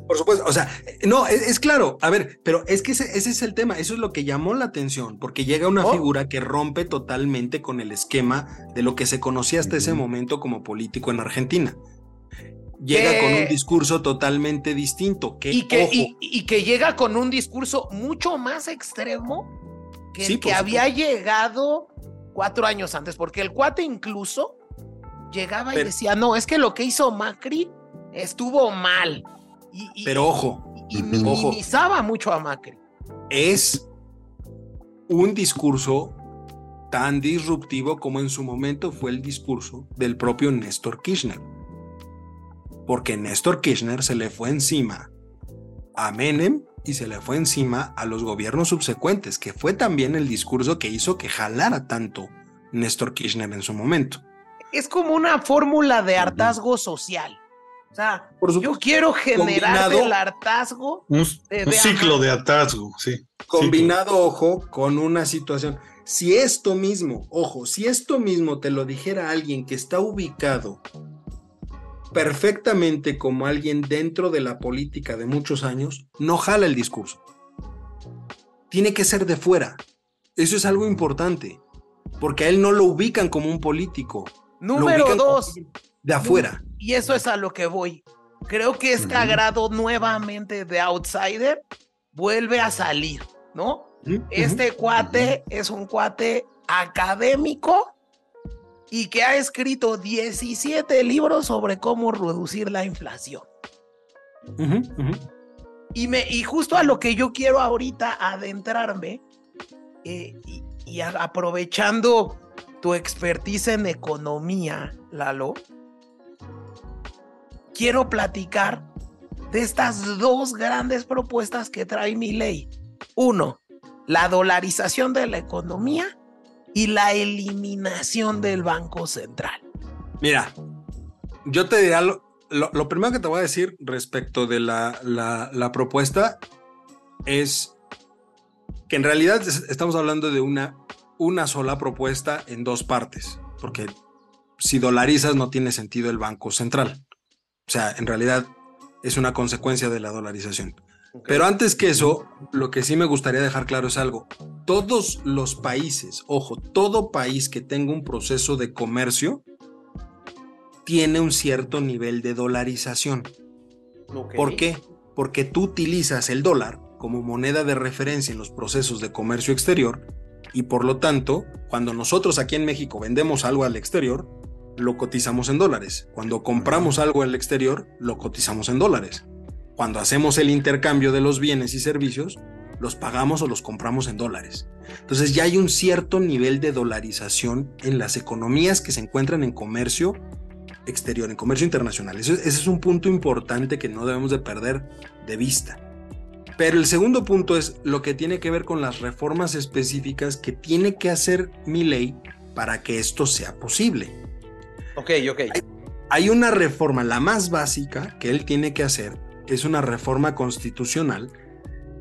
Por supuesto. O sea, no, es, claro. A ver, pero es que ese, es el tema. Eso es lo que llamó la atención, porque llega una oh. figura que rompe totalmente con el esquema de lo que se conocía hasta ese momento como político en Argentina. llega con un discurso totalmente distinto. Que, y, que, y, que llega con un discurso mucho más extremo que el que había llegado cuatro años antes, porque el cuate incluso llegaba y decía, no, es que lo que hizo Macri estuvo mal. Y, pero ojo. Y, minimizaba mucho a Macri. Es un discurso tan disruptivo como en su momento fue el discurso del propio Néstor Kirchner porque Néstor Kirchner se le fue encima a Menem y se le fue encima a los gobiernos subsecuentes, que fue también el discurso que hizo que jalara tanto Néstor Kirchner en su momento. Es como una fórmula de hartazgo social. O sea, yo quiero generar el hartazgo. Un, ciclo de hartazgo, sí. Combinado, ojo, con una situación. Si esto mismo, ojo, si esto mismo te lo dijera alguien que está ubicado perfectamente como alguien dentro de la política de muchos años, no jala el discurso. Tiene que ser de fuera. Eso es algo importante, porque a él no lo ubican como un político. Número dos. De afuera. Y eso es a lo que voy. Creo que este agrado nuevamente de Outsider vuelve a salir, ¿no? Este cuate es un cuate académico y que ha escrito 17 libros sobre cómo reducir la inflación. Y, me, y justo a lo que yo quiero ahorita adentrarme, eh, y, aprovechando tu expertise en economía, Lalo, quiero platicar de estas dos grandes propuestas que trae mi ley. Uno, la dolarización de la economía y la eliminación del Banco Central. Mira, yo te diré lo, lo, primero que te voy a decir respecto de la, la, propuesta es que en realidad estamos hablando de una, una sola propuesta en dos partes, porque si dolarizas no tiene sentido el Banco Central. O sea, en realidad es una consecuencia de la dolarización. Pero antes que eso, lo que sí me gustaría dejar claro es algo. Todos los países, ojo, todo país que tenga un proceso de comercio tiene un cierto nivel de dolarización. ¿Por qué? Porque tú utilizas el dólar como moneda de referencia en los procesos de comercio exterior y por lo tanto, cuando nosotros aquí en México vendemos algo al exterior, lo cotizamos en dólares. Cuando compramos algo al exterior, lo cotizamos en dólares cuando hacemos el intercambio de los bienes y servicios, los pagamos o los compramos en dólares. Entonces ya hay un cierto nivel de dolarización en las economías que se encuentran en comercio exterior, en comercio internacional. ese es un punto importante que no debemos de perder de vista. Pero el segundo punto es lo que tiene que ver con las reformas específicas que tiene que hacer mi ley para que esto sea posible. Ok, ok. hay una reforma, la más básica, que él tiene que hacer, es una reforma constitucional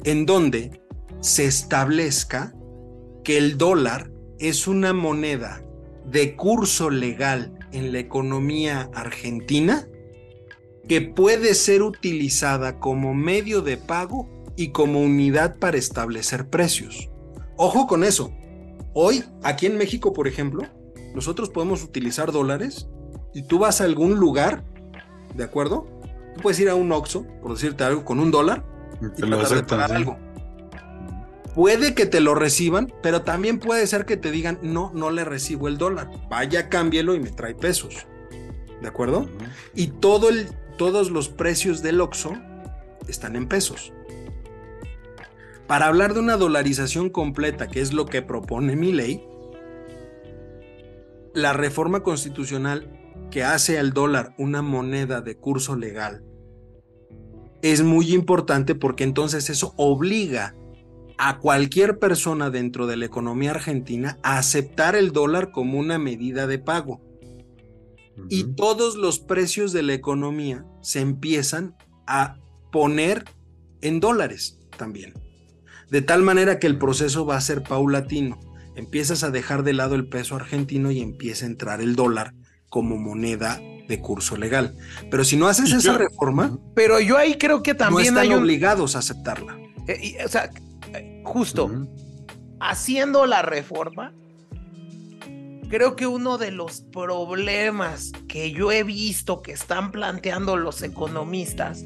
en donde se establezca que el dólar es una moneda de curso legal en la economía argentina que puede ser utilizada como medio de pago y como unidad para establecer precios. Ojo con eso. Hoy, aquí en México, por ejemplo, nosotros podemos utilizar dólares y tú vas a algún lugar, ¿de acuerdo? puedes ir a un Oxxo, por decirte algo, con un dólar y, pagar algo. Puede que te lo reciban, pero también puede ser que te digan, no, no le recibo el dólar. Vaya, cámbielo y me trae pesos. ¿De acuerdo? Y todo el, todos los precios del Oxxo están en pesos. Para hablar de una dolarización completa, que es lo que propone mi ley, la reforma constitucional que hace al dólar una moneda de curso legal es muy importante porque entonces eso obliga a cualquier persona dentro de la economía argentina a aceptar el dólar como una medida de pago. Y todos los precios de la economía se empiezan a poner en dólares también. De tal manera que el proceso va a ser paulatino. Empiezas a dejar de lado el peso argentino y empieza a entrar el dólar como moneda de curso legal. Pero si no haces esa reforma, pero yo ahí creo que también no están obligados a aceptarla. Eh, o sea, justo haciendo la reforma, creo que uno de los problemas que yo he visto que están planteando los economistas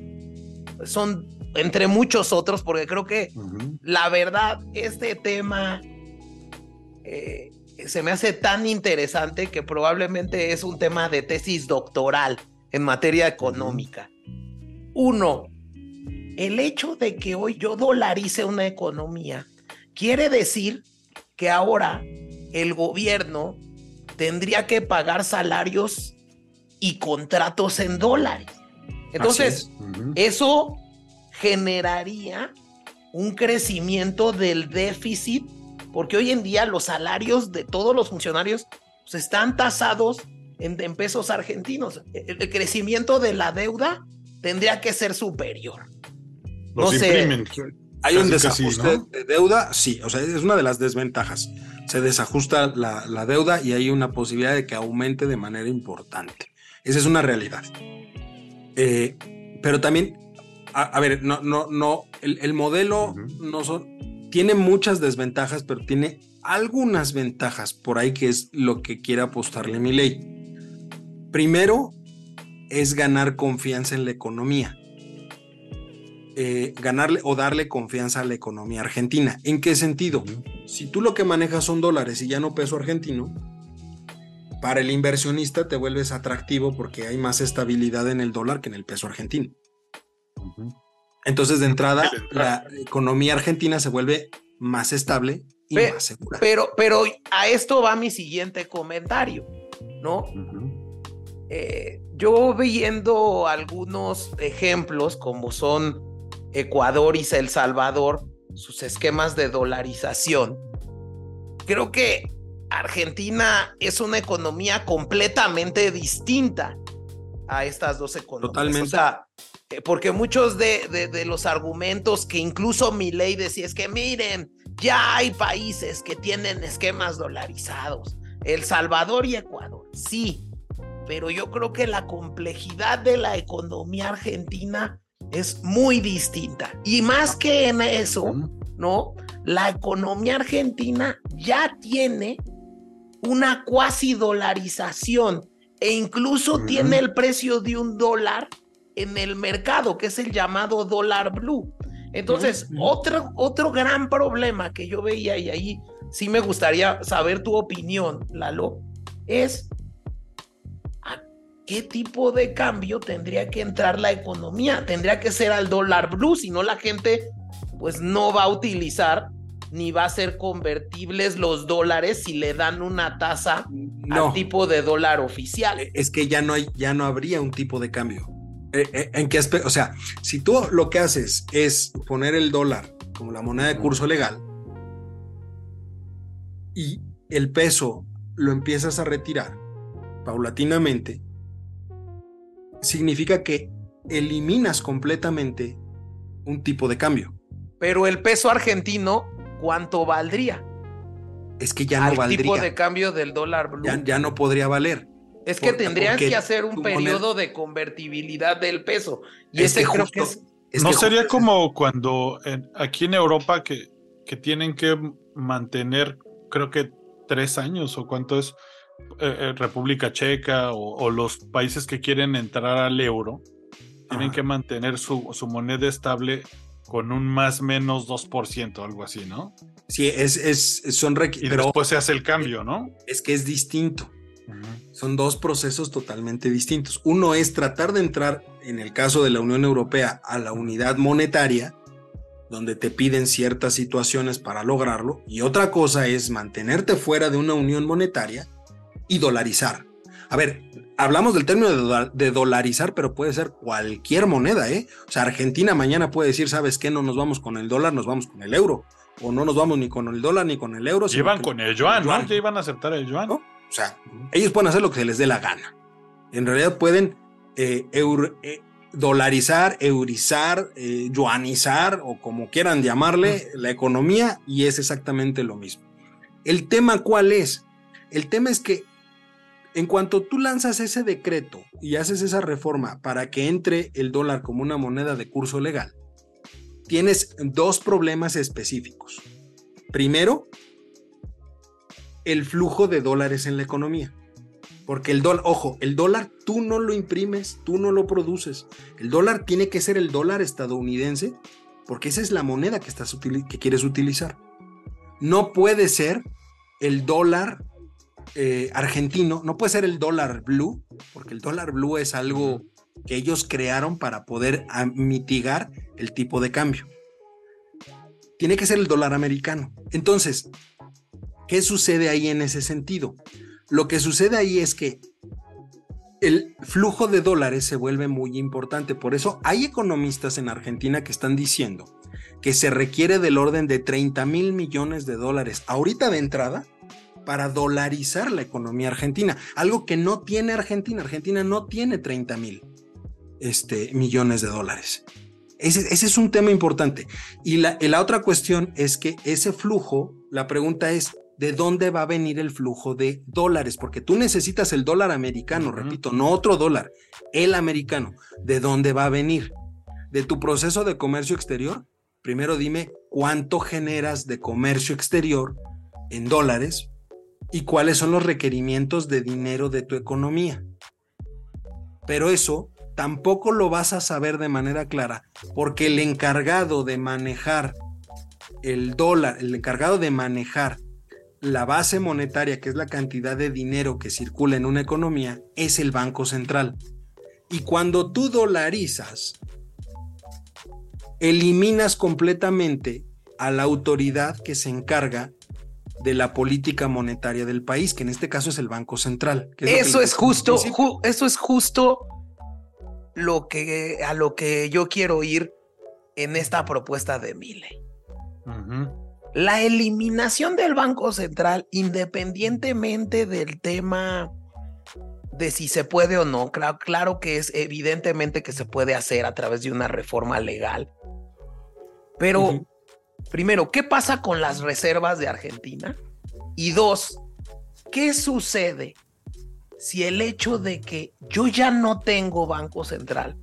son entre muchos otros, porque creo que la verdad, este tema eh, se me hace tan interesante que probablemente es un tema de tesis doctoral en materia económica. Uno, el hecho de que hoy yo dolarice una economía quiere decir que ahora el gobierno tendría que pagar salarios y contratos en dólares. Entonces, eso generaría un crecimiento del déficit, porque hoy en día los salarios de todos los funcionarios pues, están tasados en, pesos argentinos. El, crecimiento de la deuda tendría que ser superior. no sé. Hay un desajuste de deuda, sí, o sea, es una de las desventajas. Se desajusta la, deuda y hay una posibilidad de que aumente de manera importante. Esa es una realidad. Eh, pero también, a, ver, no, no, no, el, modelo no son, tiene muchas desventajas, pero tiene algunas ventajas por ahí que es lo que quiere apostarle mi ley. Primero es ganar confianza en la economía. Eh, ganarle o darle confianza a la economía argentina. ¿En qué sentido? Si tú lo que manejas son dólares y ya no peso argentino, para el inversionista te vuelves atractivo porque hay más estabilidad en el dólar que en el peso argentino. Entonces, de entrada, la economía argentina se vuelve más estable y más segura. Pero, pero a esto va mi siguiente comentario, ¿no? Eh, yo viendo algunos ejemplos como son Ecuador y El Salvador, sus esquemas de dolarización. Creo que Argentina es una economía completamente distinta a estas dos economías. Totalmente. O sea, porque muchos de, de, los argumentos que incluso mi ley decía es que miren, ya hay países que tienen esquemas dolarizados. El Salvador y Ecuador, sí. Pero yo creo que la complejidad de la economía argentina es muy distinta. Y más que en eso, ¿no? La economía argentina ya tiene una cuasi dolarización e incluso tiene el precio de un dólar en el mercado, que es el llamado dólar blue. Entonces, otro, otro gran problema que yo veía y ahí sí me gustaría saber tu opinión, Lalo, es qué tipo de cambio tendría que entrar la economía. Tendría que ser al dólar blue, si no la gente pues no va a utilizar ni va a ser convertibles los dólares si le dan una tasa al tipo de dólar oficial. Es que ya no hay, ya no habría un tipo de cambio. E, e, ¿En qué aspecto? O sea, si tú lo que haces es poner el dólar como la moneda de curso legal y el peso lo empiezas a retirar paulatinamente, significa que eliminas completamente un tipo de cambio. Pero el peso argentino, ¿cuánto valdría? Es que ya no valdría. El tipo de cambio del dólar blue. Ya, no podría valer. Es que tendrían que hacer un periodo de convertibilidad del peso. Y ese creo que es. ¿No sería como cuando aquí en Europa que, que tienen que mantener, creo que tres años o cuánto es, eh, eh, República Checa o, los países que quieren entrar al euro tienen que mantener su, su, moneda estable con un más menos 2%, algo así, ¿no? Sí, es, es, son Y después se hace el cambio, ¿no? Es que es distinto. Son dos procesos totalmente distintos. Uno es tratar de entrar, en el caso de la Unión Europea, a la unidad monetaria, donde te piden ciertas situaciones para lograrlo, y otra cosa es mantenerte fuera de una unión monetaria y dolarizar. A ver, hablamos del término de, dolarizar, pero puede ser cualquier moneda, ¿eh? O sea, Argentina mañana puede decir, ¿sabes qué? No nos vamos con el dólar, nos vamos con el euro. O no nos vamos ni con el dólar ni con el euro. Llevan con el yuan, ¿no? Ya iban a aceptar el yuan. O sea, ellos pueden hacer lo que se les dé la gana. En realidad pueden eh, eh, dolarizar, eurizar, eh, yuanizar o como quieran llamarle la economía y es exactamente lo mismo. El tema cuál es? El tema es que en cuanto tú lanzas ese decreto y haces esa reforma para que entre el dólar como una moneda de curso legal, tienes dos problemas específicos. Primero, el flujo de dólares en la economía. Porque el dólar, ojo, el dólar tú no lo imprimes, tú no lo produces. El dólar tiene que ser el dólar estadounidense, porque esa es la moneda que, estás que quieres utilizar. No puede ser el dólar eh, argentino, no puede ser el dólar blue, porque el dólar blue es algo que ellos crearon para poder mitigar el tipo de cambio. Tiene que ser el dólar americano. Entonces, ¿qué sucede ahí en ese sentido? Lo que sucede ahí es que el flujo de dólares se vuelve muy importante. Por eso hay economistas en Argentina que están diciendo que se requiere del orden de 30 mil millones de dólares ahorita de entrada para dolarizar la economía argentina, algo que no tiene Argentina. Argentina no tiene 30 mil este, millones de dólares. Ese, es un tema importante. Y la, la otra cuestión es que ese flujo, la pregunta es, ¿de dónde va a venir el flujo de dólares? Porque tú necesitas el dólar americano, repito, no otro dólar, el americano. ¿De dónde va a venir? ¿De tu proceso de comercio exterior? Primero dime cuánto generas de comercio exterior en dólares y cuáles son los requerimientos de dinero de tu economía. Pero eso tampoco lo vas a saber de manera clara, porque el encargado de manejar el dólar, el encargado de manejar la base monetaria, que es la cantidad de dinero que circula en una economía, es el Banco Central. Y cuando tú dolarizas, eliminas completamente a la autoridad que se encarga de la política monetaria del país, que en este caso es el Banco Central. eso es justo, eso es justo lo que a lo que yo quiero ir en esta propuesta de Mile. La eliminación del Banco Central, independientemente del tema de si se puede o no, claro, claro que es evidentemente que se puede hacer a través de una reforma legal. Pero primero, ¿qué pasa con las reservas de Argentina? Y dos, ¿qué sucede si el hecho de que yo ya no tengo banco central,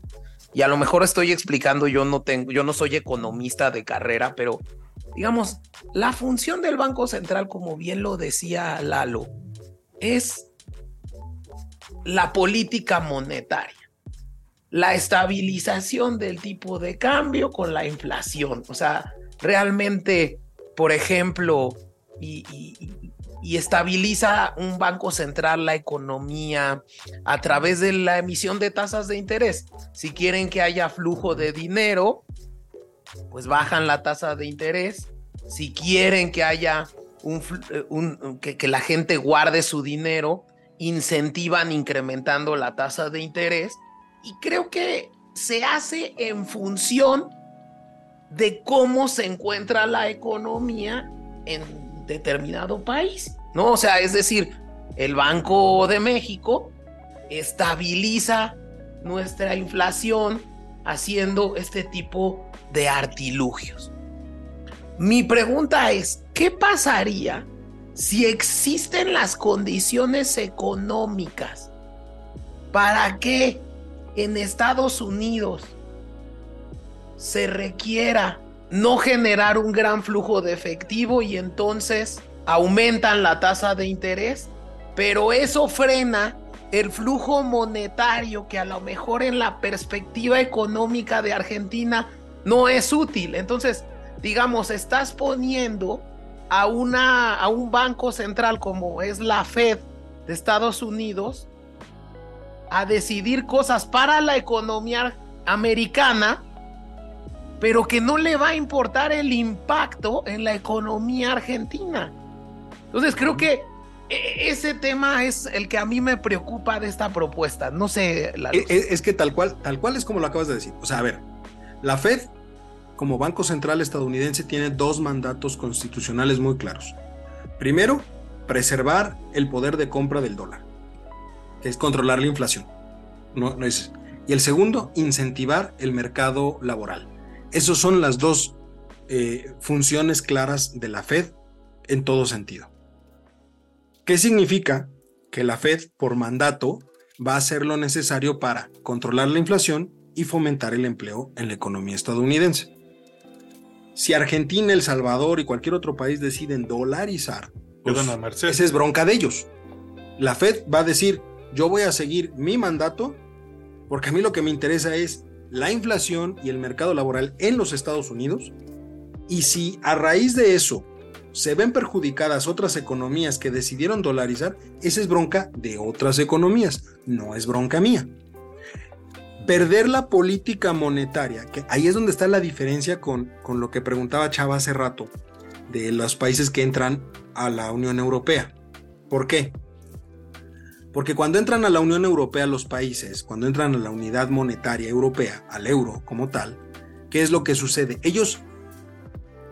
y a lo mejor estoy explicando, yo no tengo, yo no soy economista de carrera, pero digamos, la función del Banco Central, como bien lo decía Lalo, es la política monetaria, la estabilización del tipo de cambio con la inflación. O sea, realmente, por ejemplo, y, y estabiliza un banco central la economía a través de la emisión de tasas de interés. Si quieren que haya flujo de dinero, pues bajan la tasa de interés. Si quieren que haya un, eh, que, la gente guarde su dinero, incentivan incrementando la tasa de interés. Y creo que se hace en función de cómo se encuentra la economía en determinado país. ¿No? O sea, es decir, el Banco de México estabiliza nuestra inflación haciendo este tipo de artilugios. Mi pregunta es, ¿qué pasaría si existen las condiciones económicas para que en Estados Unidos se requiera no generar un gran flujo de efectivo y entonces aumentan la tasa de interés, pero eso frena el flujo monetario que a lo mejor en la perspectiva económica de Argentina no es útil. Entonces, digamos, estás poniendo a, una, a un banco central como es la Fed de Estados Unidos a decidir cosas para la economía americana, pero que no le va a importar el impacto en la economía argentina. Entonces creo que e, ese tema es el que a mí me preocupa de esta propuesta. No sé. La e, e, es, que tal cual, tal cual es como lo acabas de decir. O sea, a ver, la Fed, como Banco Central estadounidense, tiene dos mandatos constitucionales muy claros. Primero, preservar el poder de compra del dólar, que es controlar la inflación. Y el segundo, incentivar el mercado laboral. Esas son las dos eh, funciones claras de la Fed en todo sentido. ¿Qué significa? Que la Fed, por mandato, va a hacer lo necesario para controlar la inflación y fomentar el empleo en la economía estadounidense. Si Argentina, El Salvador y cualquier otro país deciden dolarizar, pues, esa es bronca de ellos. La Fed va a decir, yo voy a seguir mi mandato porque a mí lo que me interesa es la inflación y el mercado laboral en los Estados Unidos. Y si a raíz de eso se ven perjudicadas otras economías que decidieron dolarizar, esa es bronca de otras economías, no es bronca mía. Perder la política monetaria, que ahí es donde está la diferencia con, con lo que preguntaba Chava hace rato, de los países que entran a la Unión Europea. ¿Por qué? Porque cuando entran a la Unión Europea los países, cuando entran a la unidad monetaria europea, al euro como tal, ¿qué es lo que sucede? Ellos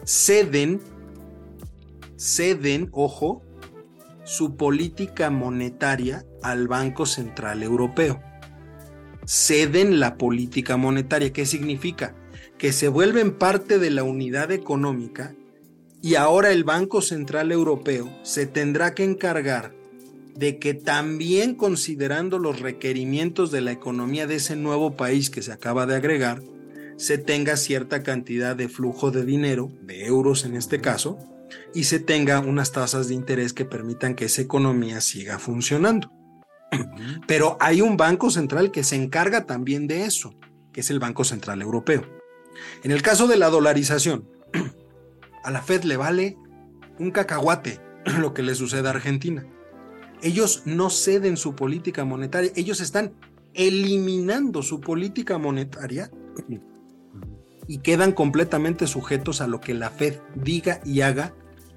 ceden, ceden, ojo, su política monetaria al Banco Central Europeo. Ceden la política monetaria. ¿Qué significa? Que se vuelven parte de la unidad económica y ahora el Banco Central Europeo se tendrá que encargar de que también considerando los requerimientos de la economía de ese nuevo país que se acaba de agregar, se tenga cierta cantidad de flujo de dinero, de euros en este caso, y se tenga unas tasas de interés que permitan que esa economía siga funcionando. Pero hay un banco central que se encarga también de eso, que es el Banco Central Europeo. En el caso de la dolarización, [clears throat] a la Fed le vale un cacahuate [clears throat] lo que le sucede a Argentina ellos no ceden su política monetaria, ellos están eliminando su política monetaria y quedan completamente sujetos a lo que la Fed diga y haga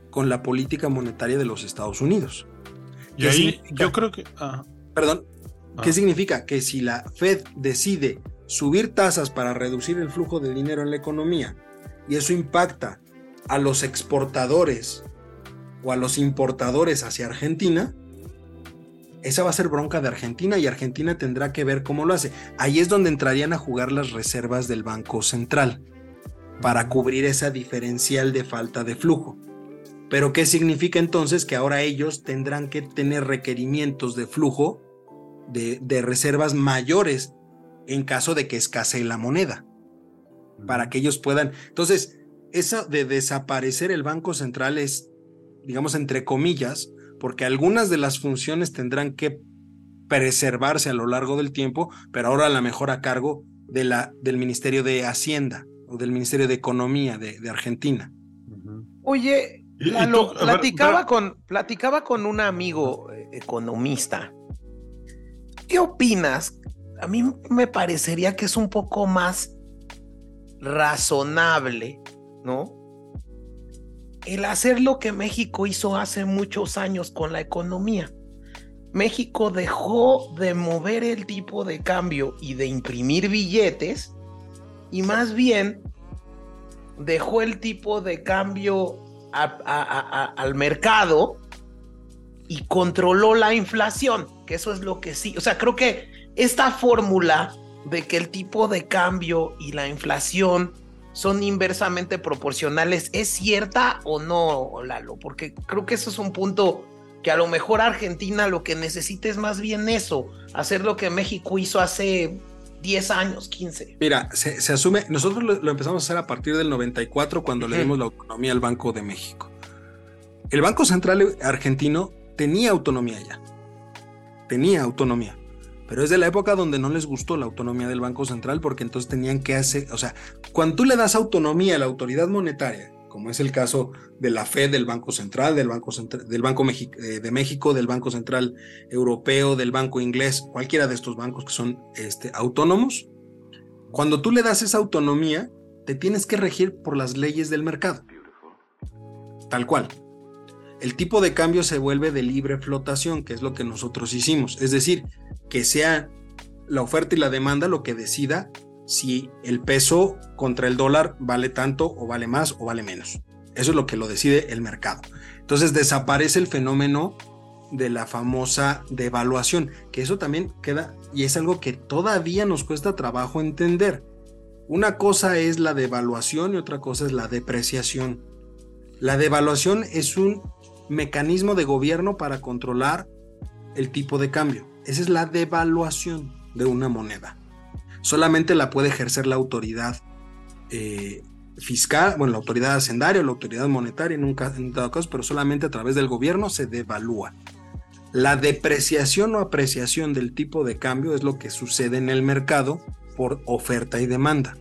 con la política monetaria de los Estados Unidos. Y ahí yo creo que... Ah. Perdón, ¿qué ah. significa? Que si la Fed decide subir tasas para reducir el flujo de dinero en la economía y eso impacta a los exportadores o a los importadores hacia Argentina, esa va a ser bronca de Argentina y Argentina tendrá que ver cómo lo hace. Ahí es donde entrarían a jugar las reservas del Banco Central para cubrir esa diferencial de falta de flujo. Pero ¿qué significa entonces que ahora ellos tendrán que tener requerimientos de flujo de, de reservas mayores en caso de que escasee la moneda? Para que ellos puedan... Entonces, eso de desaparecer el Banco Central es, digamos, entre comillas, porque algunas de las funciones tendrán que preservarse a lo largo del tiempo, pero ahora a lo mejor a cargo de la, del Ministerio de Hacienda o del Ministerio de Economía de, Argentina. Oye, platicaba, con, platicaba con un amigo eh, economista. ¿Qué opinas? A mí me parecería que es un poco más razonable, ¿no? el hacer lo que México hizo hace muchos años con la economía. México dejó de mover el tipo de cambio y de imprimir billetes y más bien dejó el tipo de cambio al mercado y controló la inflación, que eso es lo que sí, o sea, creo que esta fórmula de que el tipo de cambio y la inflación son inversamente proporcionales. ¿Es cierta o no, Lalo? Porque creo que eso es un punto que a lo mejor Argentina lo que necesita es más bien eso, hacer lo que México hizo hace 10 años, 15. Mira, se, asume, nosotros lo, empezamos a hacer a partir del 94 cuando le dimos la autonomía al Banco de México. El Banco Central argentino tenía autonomía ya, tenía autonomía pero es de la época donde no les gustó la autonomía del Banco Central porque entonces tenían que hacer, o sea, cuando tú le das autonomía a la autoridad monetaria, como es el caso de la Fed, del Banco Central, del Banco, del Banco eh, de México, del Banco Central Europeo, del Banco Inglés, cualquiera de estos bancos que son este, autónomos, cuando tú le das esa autonomía, te tienes que regir por las leyes del mercado. Tal cual. El tipo de cambio se vuelve de libre flotación, que es lo que nosotros hicimos. Es decir, que sea la oferta y la demanda lo que decida si el peso contra el dólar vale tanto o vale más o vale menos. Eso es lo que lo decide el mercado. Entonces desaparece el fenómeno de la famosa devaluación, que eso también queda y es algo que todavía nos cuesta trabajo entender. Una cosa es la devaluación y otra cosa es la depreciación. La devaluación es un mecanismo de gobierno para controlar el tipo de cambio. Esa es la devaluación de una moneda. Solamente la puede ejercer la autoridad, eh, fiscal, bueno, la autoridad hacendaria o la autoridad monetaria en un caso, en dado caso, pero solamente a través del gobierno se devalúa. La depreciación o apreciación del tipo de cambio es lo que sucede en el mercado por oferta y demanda.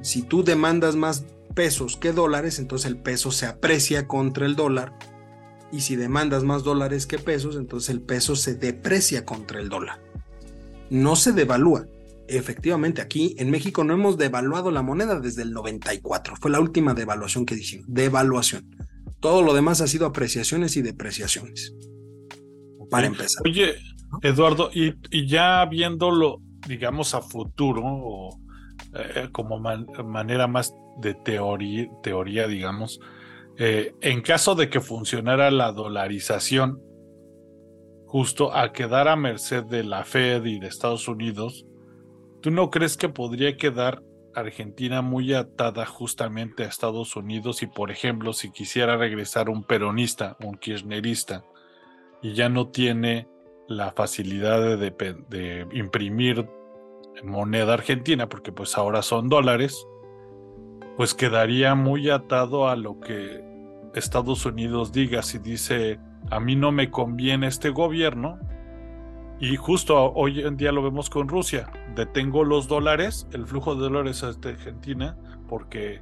Si tú demandas más pesos que dólares, entonces el peso se aprecia contra el dólar. Y si demandas más dólares que pesos, entonces el peso se deprecia contra el dólar. No se devalúa, efectivamente, aquí en México no hemos devaluado la moneda desde el 94. Fue la última devaluación que dijimos. Devaluación. Todo lo demás ha sido apreciaciones y depreciaciones. Para empezar. Oye, Eduardo, y, ya viéndolo, digamos, a futuro, o eh, como manera más de teoría, teoría digamos, eh, en caso de que funcionara la dolarización, justo a quedar a merced de la Fed y de Estados Unidos, ¿Tú no crees que podría quedar Argentina muy atada justamente a Estados Unidos y, por ejemplo, si quisiera regresar un peronista, un kirchnerista, y ya no tiene la facilidad de, imprimir moneda argentina, porque pues ahora son dólares, pues quedaría muy atado a lo que Estados Unidos diga. Si dice, a mí no me conviene este gobierno, y justo hoy en día lo vemos con Rusia. Detengo los dólares, el flujo de dólares a Argentina, porque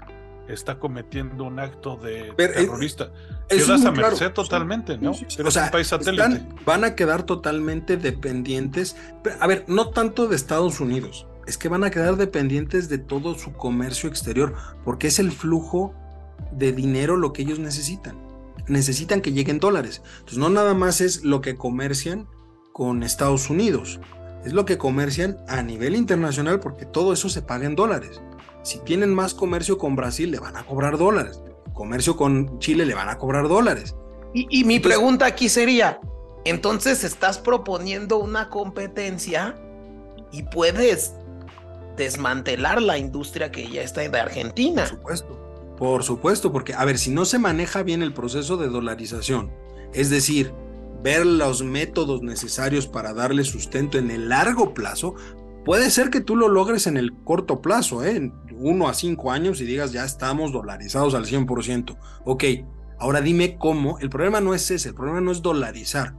está cometiendo un acto de eh, terrorista. Quedas a merced totalmente, ¿no? Pero es un país satélite. van a quedar totalmente dependientes. A ver, no tanto de Estados Unidos, es que van a quedar dependientes de todo su comercio exterior, porque es el flujo de dinero lo que ellos necesitan. Necesitan que lleguen dólares. Entonces, no nada más es lo que comercian con Estados Unidos. Es lo que comercian a nivel internacional porque todo eso se paga en dólares. Si tienen más comercio con Brasil, le van a cobrar dólares. Comercio con Chile, le van a cobrar dólares. Y, mi pregunta aquí sería, entonces estás proponiendo una competencia y puedes desmantelar la industria que ya está en Argentina. Por supuesto, por supuesto, porque a ver, si no se maneja bien el proceso de dolarización, es decir, ver los métodos necesarios para darle sustento en el largo plazo, puede ser que tú lo logres en el corto plazo, ¿eh? en uno a cinco años y digas ya estamos dolarizados al 100%. Ok, ahora dime cómo, el problema no es ese, el problema no es dolarizar,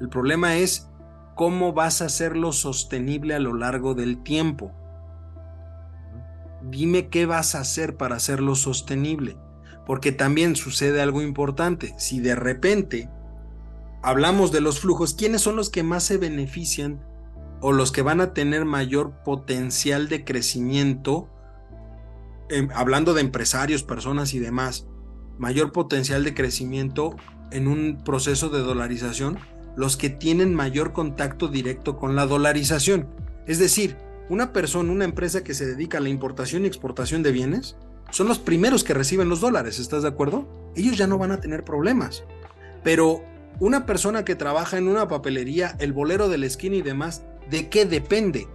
el problema es cómo vas a hacerlo sostenible a lo largo del tiempo. Dime qué vas a hacer para hacerlo sostenible. Porque también sucede algo importante. Si de repente hablamos de los flujos, ¿quiénes son los que más se benefician o los que van a tener mayor potencial de crecimiento? Em, hablando de empresarios, personas y demás, mayor potencial de crecimiento en un proceso de dolarización, los que tienen mayor contacto directo con la dolarización. Es decir, una persona, una empresa que se dedica a la importación y exportación de bienes, son los primeros que reciben los dólares, ¿estás de acuerdo? Ellos ya no van a tener problemas. Pero una persona que trabaja en una papelería, el bolero de la esquina y demás, ¿de qué depende?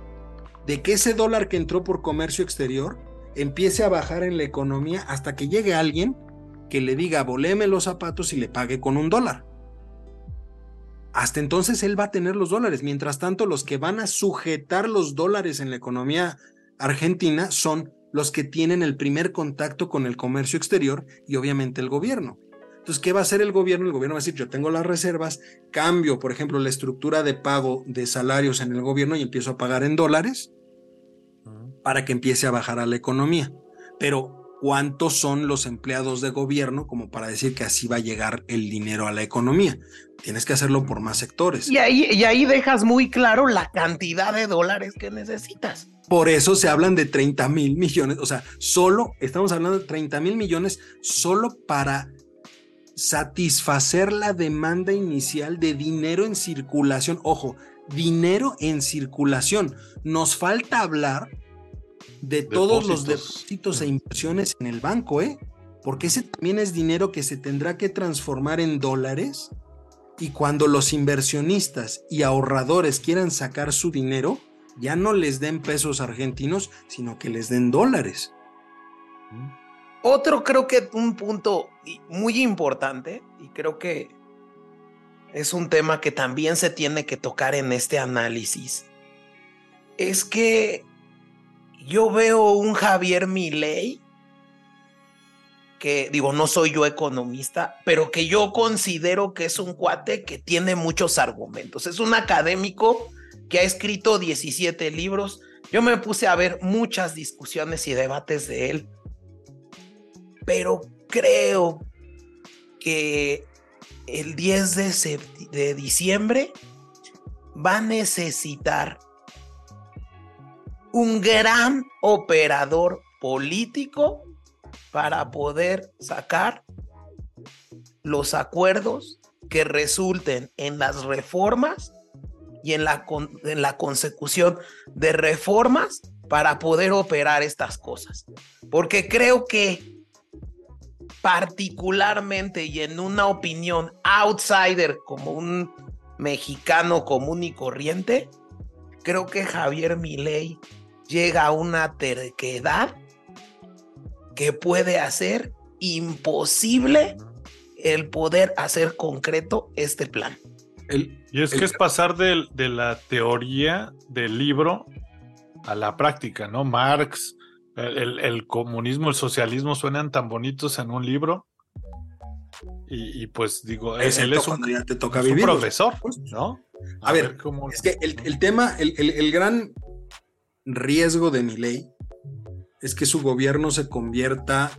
De que ese dólar que entró por comercio exterior empiece a bajar en la economía hasta que llegue alguien que le diga, voleme los zapatos y le pague con un dólar. Hasta entonces él va a tener los dólares. Mientras tanto, los que van a sujetar los dólares en la economía argentina son los que tienen el primer contacto con el comercio exterior y obviamente el gobierno. Entonces, ¿qué va a hacer el gobierno? El gobierno va a decir, yo tengo las reservas, cambio, por ejemplo, la estructura de pago de salarios en el gobierno y empiezo a pagar en dólares para que empiece a bajar a la economía. Pero, ¿cuántos son los empleados de gobierno como para decir que así va a llegar el dinero a la economía? Tienes que hacerlo por más sectores. Y ahí, y ahí dejas muy claro la cantidad de dólares que necesitas. Por eso se hablan de 30 mil millones, o sea, solo estamos hablando de 30 mil millones solo para satisfacer la demanda inicial de dinero en circulación. Ojo, dinero en circulación. Nos falta hablar de todos los depósitos e inversiones en el banco, ¿eh? Porque ese también es dinero que se tendrá que transformar en dólares. Y cuando los inversionistas y ahorradores quieran sacar su dinero, ya no les den pesos argentinos, sino que les den dólares. Otro creo que un punto muy importante y creo que es un tema que también se tiene que tocar en este análisis es que yo veo un Javier Milei que digo, no soy yo economista, pero que yo considero que es un cuate que tiene muchos argumentos. Es un académico que ha escrito 17 libros. Yo me puse a ver muchas discusiones y debates de él, pero creo que el 10 de, de diciembre va a necesitar un gran operador político para poder sacar los acuerdos que resulten en las reformas y en la, en la consecución de reformas para poder operar estas cosas. Porque creo que particularmente y en una opinión outsider como un mexicano común y corriente, creo que Javier Milei llega a una terquedad que puede hacer imposible el poder hacer concreto este plan. y es que es pasar de, de, la teoría del libro a la práctica, ¿no? Marx, el, comunismo, el socialismo suenan tan bonitos en un libro. Y, pues digo, él, es un, te toca vivir, profesor, ¿no? A, ver, es que el, el tema, el, gran riesgo de mi ley es que su gobierno se convierta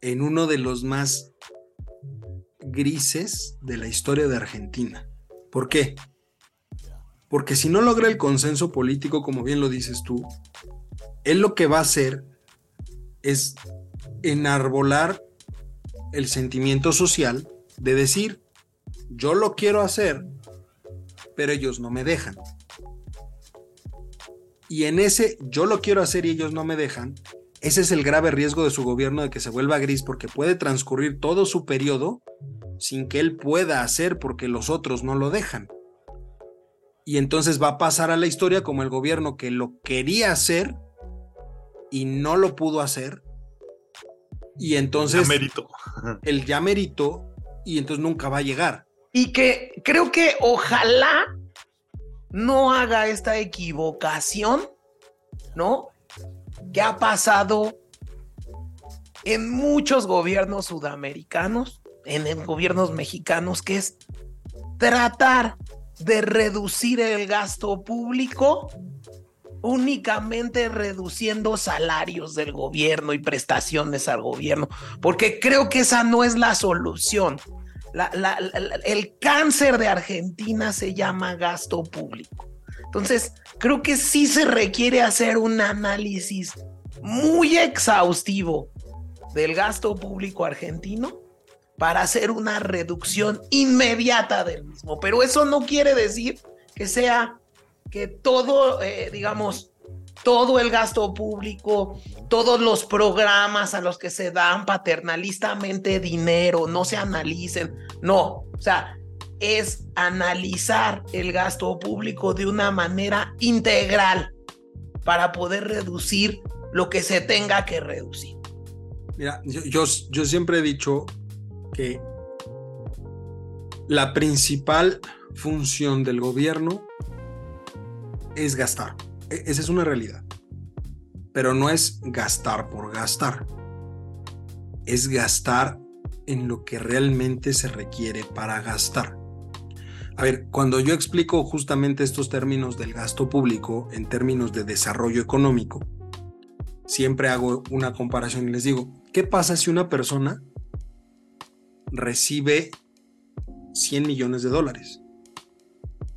en uno de los más grises de la historia de Argentina. ¿Por qué? Porque si no logra el consenso político, como bien lo dices tú, él lo que va a hacer es enarbolar el sentimiento social de decir, yo lo quiero hacer, pero ellos no me dejan. Y en ese yo lo quiero hacer y ellos no me dejan, ese es el grave riesgo de su gobierno de que se vuelva gris porque puede transcurrir todo su periodo sin que él pueda hacer porque los otros no lo dejan. Y entonces va a pasar a la historia como el gobierno que lo quería hacer y no lo pudo hacer. Y entonces... [laughs] El ya merito y entonces nunca va a llegar. Y que creo que ojalá no haga esta equivocación, ¿no? Que ha pasado en muchos gobiernos sudamericanos, en, gobiernos mexicanos, que es tratar de reducir el gasto público únicamente reduciendo salarios del gobierno y prestaciones al gobierno, porque creo que esa no es la solución el cáncer de Argentina se llama gasto público. Entonces, creo que sí se requiere hacer un análisis muy exhaustivo del gasto público argentino para hacer una reducción inmediata del mismo. Pero eso no quiere decir que sea que todo, eh, digamos, todo el gasto público, todos los programas a los que se dan paternalistamente dinero, no se analicen, no, o sea, es analizar el gasto público de una manera integral para poder reducir lo que se tenga que reducir. Mira, yo, yo, siempre he dicho que la principal función del gobierno es gastar. E, esa es una realidad. Pero no es gastar por gastar. Es gastar en lo que realmente se requiere para gastar. A ver, cuando yo explico justamente estos términos del gasto público en términos de desarrollo económico, siempre hago una comparación y les digo, ¿qué pasa si una persona recibe 100 millones de dólares?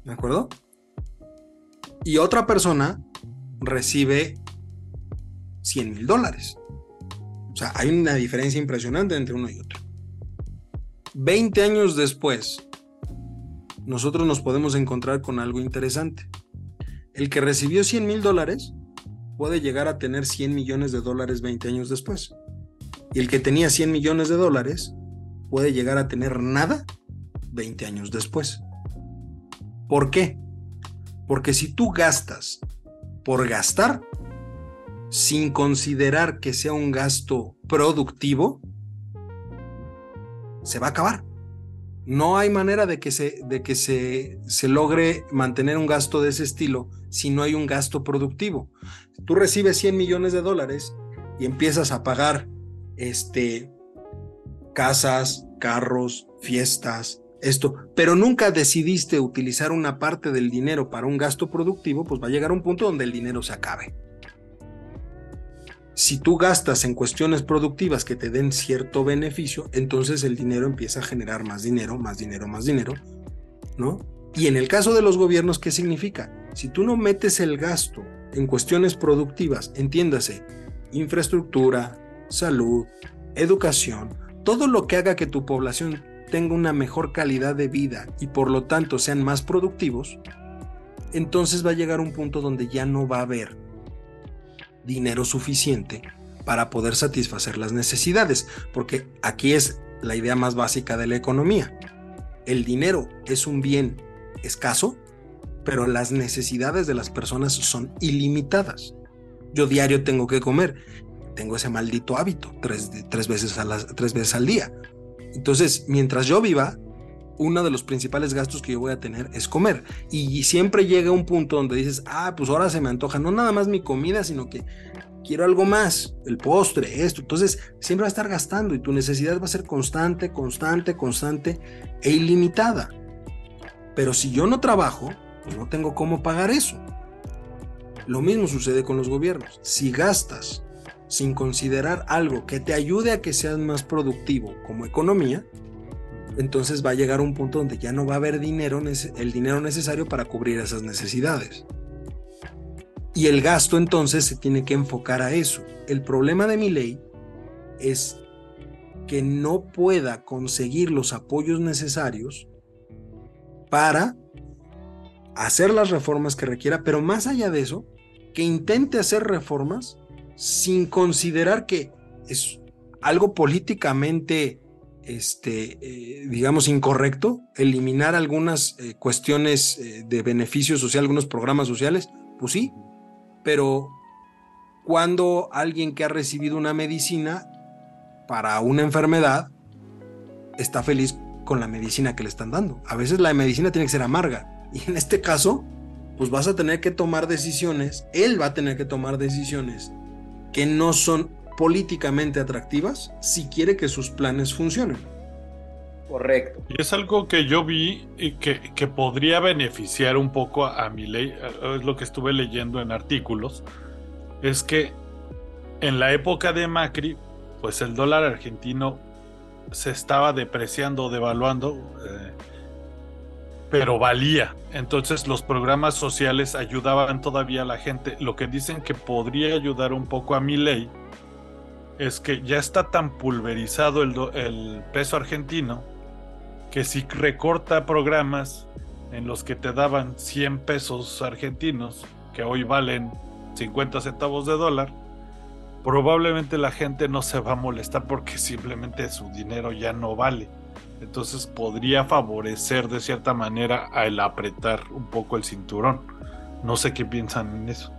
¿De acuerdo? Y otra persona recibe 100 mil dólares. O sea, hay una diferencia impresionante entre uno y otro. 20 años después, nosotros nos podemos encontrar con algo interesante. El que recibió 100 mil dólares puede llegar a tener 100 millones de dólares 20 años después. Y el que tenía 100 millones de dólares puede llegar a tener nada 20 años después. ¿Por qué? Porque si tú gastas por gastar, sin considerar que sea un gasto productivo, se va a acabar. No hay manera de que, se, de que se, se logre mantener un gasto de ese estilo si no hay un gasto productivo. Tú recibes 100 millones de dólares y empiezas a pagar este, casas, carros, fiestas, esto, pero nunca decidiste utilizar una parte del dinero para un gasto productivo, pues va a llegar un punto donde el dinero se acabe. Si tú gastas en cuestiones productivas que te den cierto beneficio, entonces el dinero empieza a generar más dinero, más dinero, más dinero, ¿no? Y en el caso de los gobiernos, ¿qué significa? Si tú no metes el gasto en cuestiones productivas, entiéndase, infraestructura, salud, educación, todo lo que haga que tu población tenga una mejor calidad de vida y por lo tanto sean más productivos, entonces va a llegar un punto donde ya no va a haber dinero suficiente para poder satisfacer las necesidades, porque aquí es la idea más básica de la economía. El dinero es un bien escaso, pero las necesidades de las personas son ilimitadas. Yo diario tengo que comer, tengo ese maldito hábito, tres, veces, a las, tres veces al día. Entonces, mientras yo viva, uno de los principales gastos que yo voy a tener es comer. Y siempre llega un punto donde dices, ah, pues ahora se me antoja no nada más mi comida, sino que quiero algo más, el postre, esto. Entonces, siempre va a estar gastando y tu necesidad va a ser constante, constante, constante e ilimitada. Pero si yo no trabajo, pues no tengo cómo pagar eso. Lo mismo sucede con los gobiernos. Si gastas sin considerar algo que te ayude a que seas más productivo como economía, entonces va a llegar un punto donde ya no va a haber dinero, el dinero necesario para cubrir esas necesidades. Y el gasto entonces se tiene que enfocar a eso. El problema de mi ley es que no pueda conseguir los apoyos necesarios para hacer las reformas que requiera, pero más allá de eso, que intente hacer reformas sin considerar que es algo políticamente este, eh, digamos, incorrecto, eliminar algunas eh, cuestiones eh, de beneficio social, algunos programas sociales, pues sí, pero cuando alguien que ha recibido una medicina para una enfermedad está feliz con la medicina que le están dando. A veces la medicina tiene que ser amarga y en este caso, pues vas a tener que tomar decisiones, él va a tener que tomar decisiones que no son políticamente atractivas si quiere que sus planes funcionen. Correcto. Y es algo que yo vi y que, que podría beneficiar un poco a, mi ley, es lo que estuve leyendo en artículos, es que en la época de Macri, pues el dólar argentino se estaba depreciando, devaluando, eh, pero valía. Entonces los programas sociales ayudaban todavía a la gente. Lo que dicen que podría ayudar un poco a mi ley es que ya está tan pulverizado el, peso argentino que si recorta programas en los que te daban 100 pesos argentinos, que hoy valen 50 centavos de dólar, probablemente la gente no se va a molestar porque simplemente su dinero ya no vale. Entonces podría favorecer de cierta manera al apretar un poco el cinturón. No sé qué piensan en eso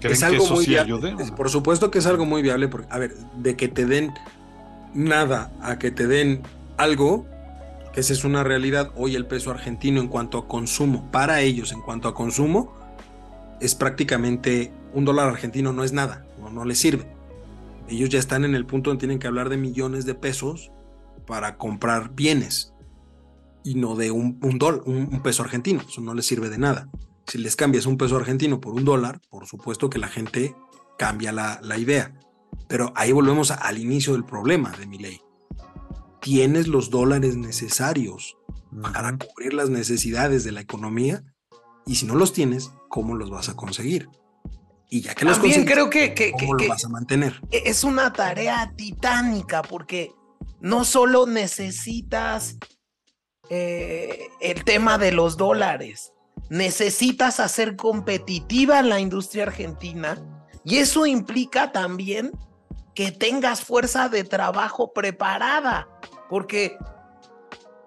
es algo muy viable. Por supuesto que es algo muy viable, porque, a ver, de que te den nada a que te den algo, que esa es una realidad, hoy el peso argentino en cuanto a consumo, para ellos en cuanto a consumo, es prácticamente un dólar argentino no es nada, no, no les sirve. Ellos ya están en el punto donde tienen que hablar de millones de pesos para comprar bienes y no de un, un peso argentino, eso no les sirve de nada si les cambias un peso argentino por un dólar, por supuesto que la gente cambia la, idea. Pero ahí volvemos al inicio del problema de mi ley. Tienes los dólares necesarios para cubrir las necesidades de la economía y si no los tienes, ¿cómo los vas a conseguir? Y ya que los También creo que, ¿cómo lo vas a mantener? E-, es una tarea titánica porque no solo necesitas eh, el tema de los dólares, necesitas hacer competitiva la industria argentina y eso implica también que tengas fuerza de trabajo preparada, porque,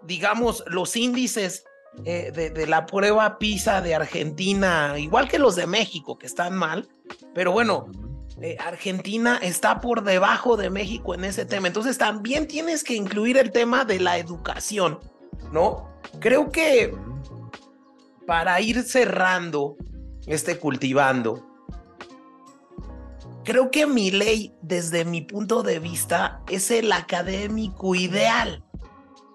digamos, los índices eh, de, la prueba PISA de Argentina, igual que los de México, que están mal, pero bueno, eh, Argentina está por debajo de México en ese tema. Entonces también tienes que incluir el tema de la educación, ¿no? Creo que para ir cerrando este cultivando, creo que mi ley, desde mi punto de vista, es el académico ideal.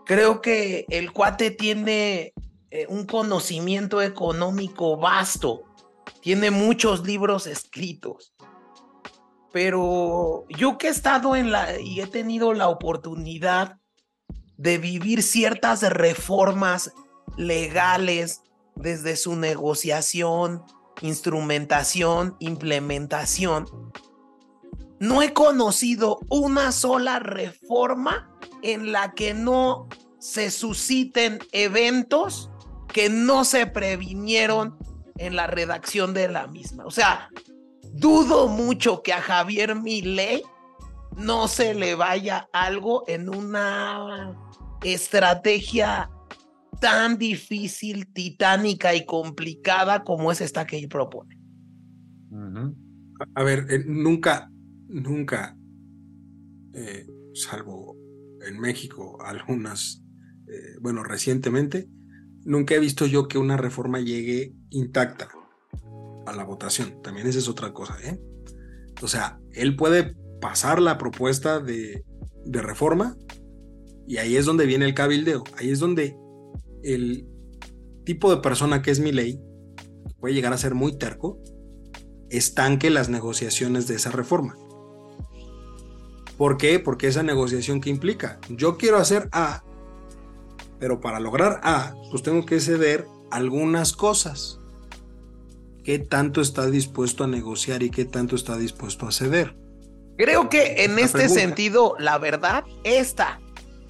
Creo que el cuate tiene eh, un conocimiento económico vasto, tiene muchos libros escritos. Pero yo que he estado en la y he tenido la oportunidad de vivir ciertas reformas legales desde su negociación, instrumentación, implementación, no he conocido una sola reforma en la que no se susciten eventos que no se previnieron en la redacción de la misma. O sea, dudo mucho que a Javier Milei no se le vaya algo en una estrategia tan difícil, titánica y complicada como es esta que él propone. A ver, eh, nunca, nunca, eh, salvo en México, algunas, eh, bueno, recientemente, nunca he visto yo que una reforma llegue intacta a la votación. También esa es otra cosa, ¿eh? O sea, él puede pasar la propuesta de, de reforma y ahí es donde viene el cabildeo. Ahí es donde el tipo de persona que es mi ley puede llegar a ser muy terco, estanque las negociaciones de esa reforma. ¿Por qué? Porque esa negociación que implica, yo quiero hacer A, pero para lograr A, pues tengo que ceder algunas cosas. ¿Qué tanto está dispuesto a negociar y qué tanto está dispuesto a ceder? Creo que en este sentido, la verdad, esta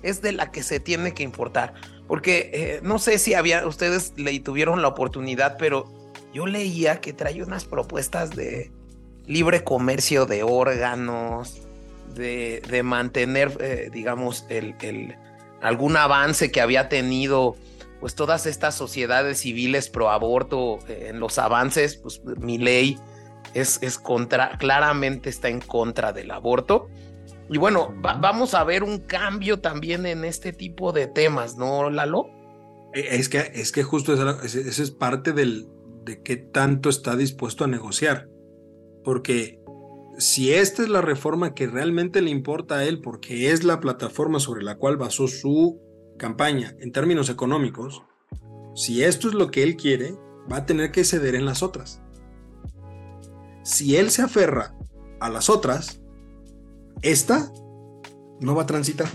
es de la que se tiene que importar. Porque eh, no sé si había, ustedes le tuvieron la oportunidad, pero yo leía que trae unas propuestas de libre comercio de órganos, de, de mantener, eh, digamos, el, el, algún avance que había tenido, pues todas estas sociedades civiles pro aborto eh, en los avances, pues mi ley es, es contra, claramente está en contra del aborto. Y bueno, vamos a ver un cambio también en este tipo de temas, ¿no, Lalo? E, es que, es que justo eso, es parte del, de qué tanto está dispuesto a negociar. Porque si esta es la reforma que realmente le importa a él, porque es la plataforma sobre la cual basó su campaña en términos económicos, si esto es lo que él quiere, va a tener que ceder en las otras. Si él se aferra a las otras, esta no va a transitar.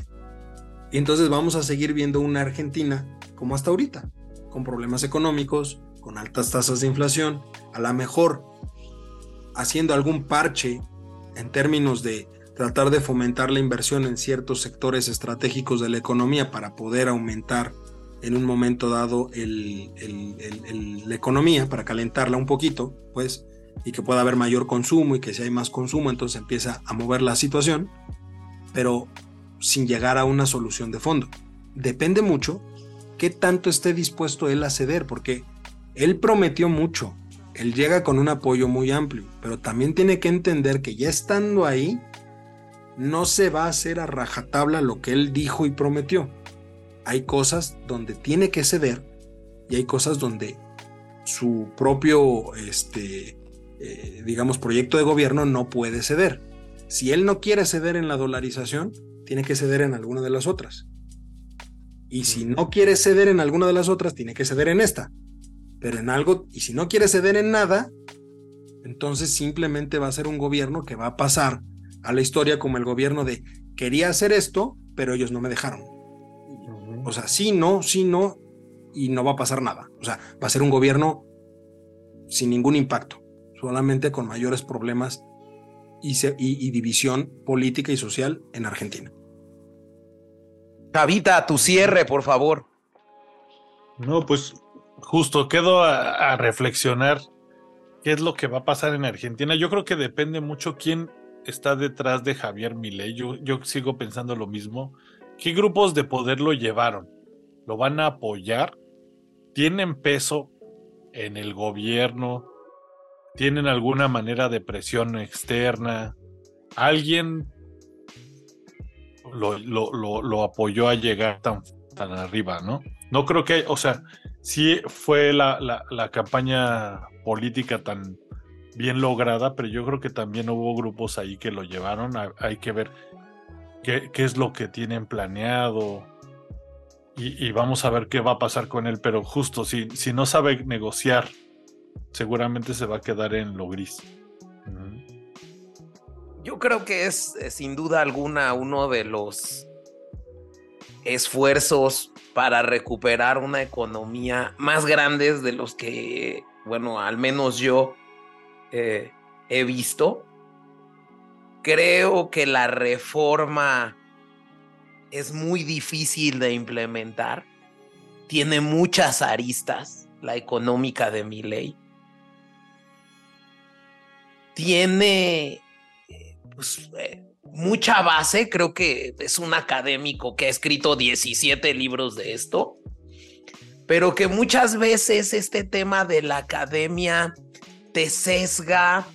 Y entonces vamos a seguir viendo una Argentina como hasta ahorita, con problemas económicos, con altas tasas de inflación, a lo mejor haciendo algún parche en términos de tratar de fomentar la inversión en ciertos sectores estratégicos de la economía para poder aumentar en un momento dado la economía, para calentarla un poquito, pues, y que pueda haber mayor consumo y que si hay más consumo entonces empieza a mover la situación, pero sin llegar a una solución de fondo. Depende mucho qué tanto esté dispuesto él a ceder, porque él prometió mucho, él llega con un apoyo muy amplio, pero también tiene que entender que ya estando ahí, no se va a hacer a rajatabla lo que él dijo y prometió. Hay cosas donde tiene que ceder y hay cosas donde su propio este, eh, digamos, proyecto de gobierno no puede ceder. Si él no quiere ceder en la dolarización, tiene que ceder en alguna de las otras. Y si no quiere ceder en alguna de las otras, tiene que ceder en esta. Pero en algo, y si no quiere ceder en nada, entonces simplemente va a ser un gobierno que va a pasar a la historia como el gobierno de quería hacer esto, pero ellos no me dejaron. O sea, sí, no, sí, no, y no va a pasar nada. O sea, va a ser un gobierno sin ningún impacto solamente con mayores problemas y, división política y social en Argentina. Javita, tu cierre, por favor. No, pues justo quedo a, reflexionar qué es lo que va a pasar en Argentina. Yo creo que depende mucho quién está detrás de Javier Milei. Yo, yo sigo pensando lo mismo. ¿Qué grupos de poder lo llevaron? ¿Lo van a apoyar? ¿Tienen peso en el gobierno? tienen alguna manera de presión externa, alguien lo, apoyó a llegar tan, tan, arriba, ¿no? No creo que, o sea, sí fue la, la, campaña política tan, bien lograda, pero yo creo que también hubo grupos ahí que lo llevaron. hay que ver qué, es lo que tienen planeado. Y, vamos a ver qué va a pasar con él. Pero justo, si, si no sabe negociar, seguramente se va a quedar en lo gris. Yo creo que es eh, sin duda alguna uno de los esfuerzos para recuperar una economía más grandes de los que, bueno, al menos yo eh, he visto. Creo que la reforma es muy difícil de implementar. Tiene muchas aristas, la económica de mi ley. Tiene pues, eh, mucha base, creo que es un académico que ha escrito 17 libros de esto, pero que muchas veces este tema de la academia te sesga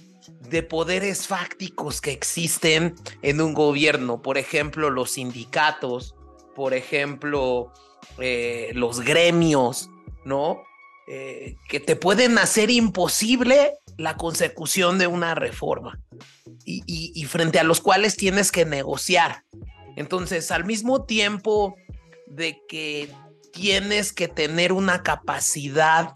de poderes fácticos que existen en un gobierno, por ejemplo, los sindicatos, por ejemplo, eh, los gremios, ¿no? Eh, que te pueden hacer imposible la consecución de una reforma y, frente a los cuales tienes que negociar. Entonces, al mismo tiempo de que tienes que tener una capacidad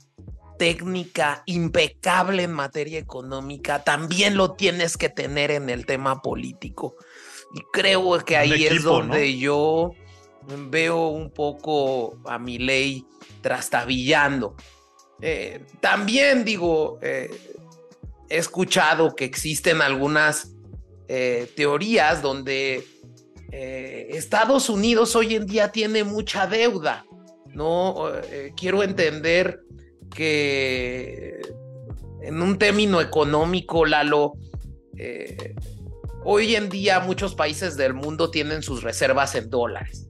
técnica impecable en materia económica, también lo tienes que tener en el tema político. Y creo que ahí es donde yo veo un poco a mi ley trastabillando. Eh, también digo, eh, he escuchado que existen algunas eh, teorías donde Estados Unidos hoy en día tiene mucha deuda. No quiero entender que en un término económico, Lalo, hoy en día muchos países del mundo tienen sus reservas en dólares.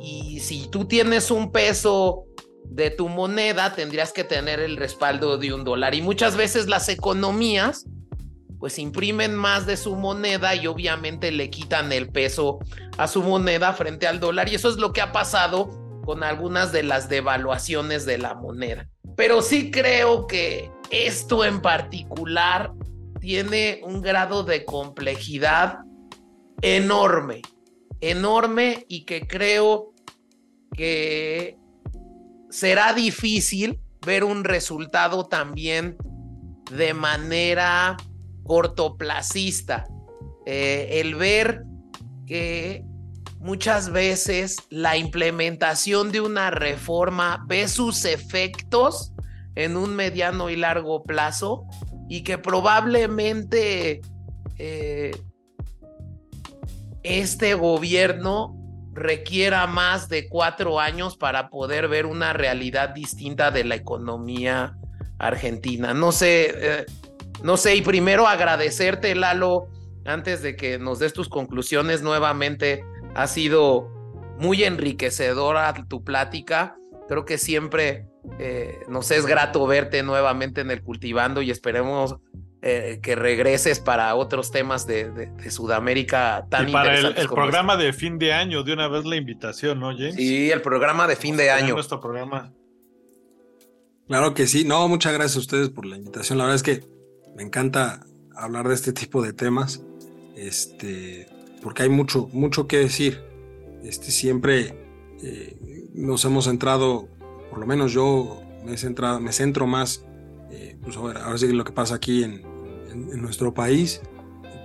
y si tú tienes un peso de tu moneda tendrías que tener el respaldo de un dólar. Y muchas veces las economías pues imprimen más de su moneda y obviamente le quitan el peso a su moneda frente al dólar. Y eso es lo que ha pasado con algunas de las devaluaciones de la moneda. Pero sí creo que esto en particular tiene un grado de complejidad enorme, enorme y que creo que será difícil ver un resultado también de manera cortoplacista. Eh, el ver que muchas veces la implementación de una reforma ve sus efectos en un mediano y largo plazo y que probablemente eh, este gobierno requiera más de cuatro años para poder ver una realidad distinta de la economía argentina. No sé, eh, no sé, y primero agradecerte, Lalo, antes de que nos des tus conclusiones nuevamente. Ha sido muy enriquecedora tu plática. Creo que siempre eh, nos es grato verte nuevamente en el cultivando y esperemos eh, que regreses para otros temas de, Sudamérica tan y para el, el programa de fin de año, de una vez la invitación, ¿no, James? Sí, el programa de fin de año. Nuestro programa. Claro que sí. No, muchas gracias a ustedes por la invitación. La verdad es que me encanta hablar de este tipo de temas. Este, porque hay mucho, mucho que decir. Este, siempre eh, nos hemos centrado, por lo menos yo me he centrado, me centro más, eh, pues ahora, ahora sí lo que pasa aquí en, en, nuestro país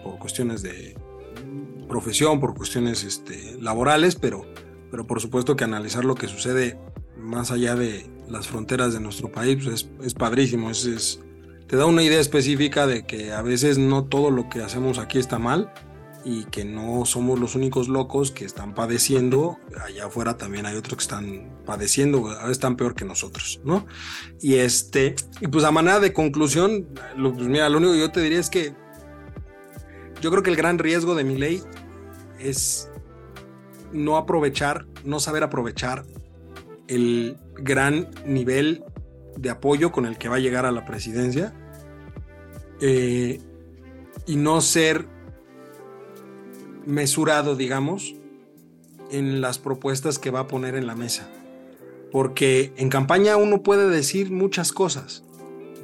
por cuestiones de profesión, por cuestiones este, laborales, pero, pero por supuesto que analizar lo que sucede más allá de las fronteras de nuestro país pues es, padrísimo, es, te da una idea específica de que a veces no todo lo que hacemos aquí está mal y que no somos los únicos locos que están padeciendo, allá afuera también hay otros que están padeciendo, a veces están peor que nosotros, ¿no? Y este, y pues a manera de conclusión, lo, pues mira, lo único que yo te diría es que yo creo que el gran riesgo de mi ley es no aprovechar, no saber aprovechar el gran nivel de apoyo con el que va a llegar a la presidencia eh, y no ser mesurado, digamos, en las propuestas que va a poner en la mesa. Porque en campaña uno puede decir muchas cosas,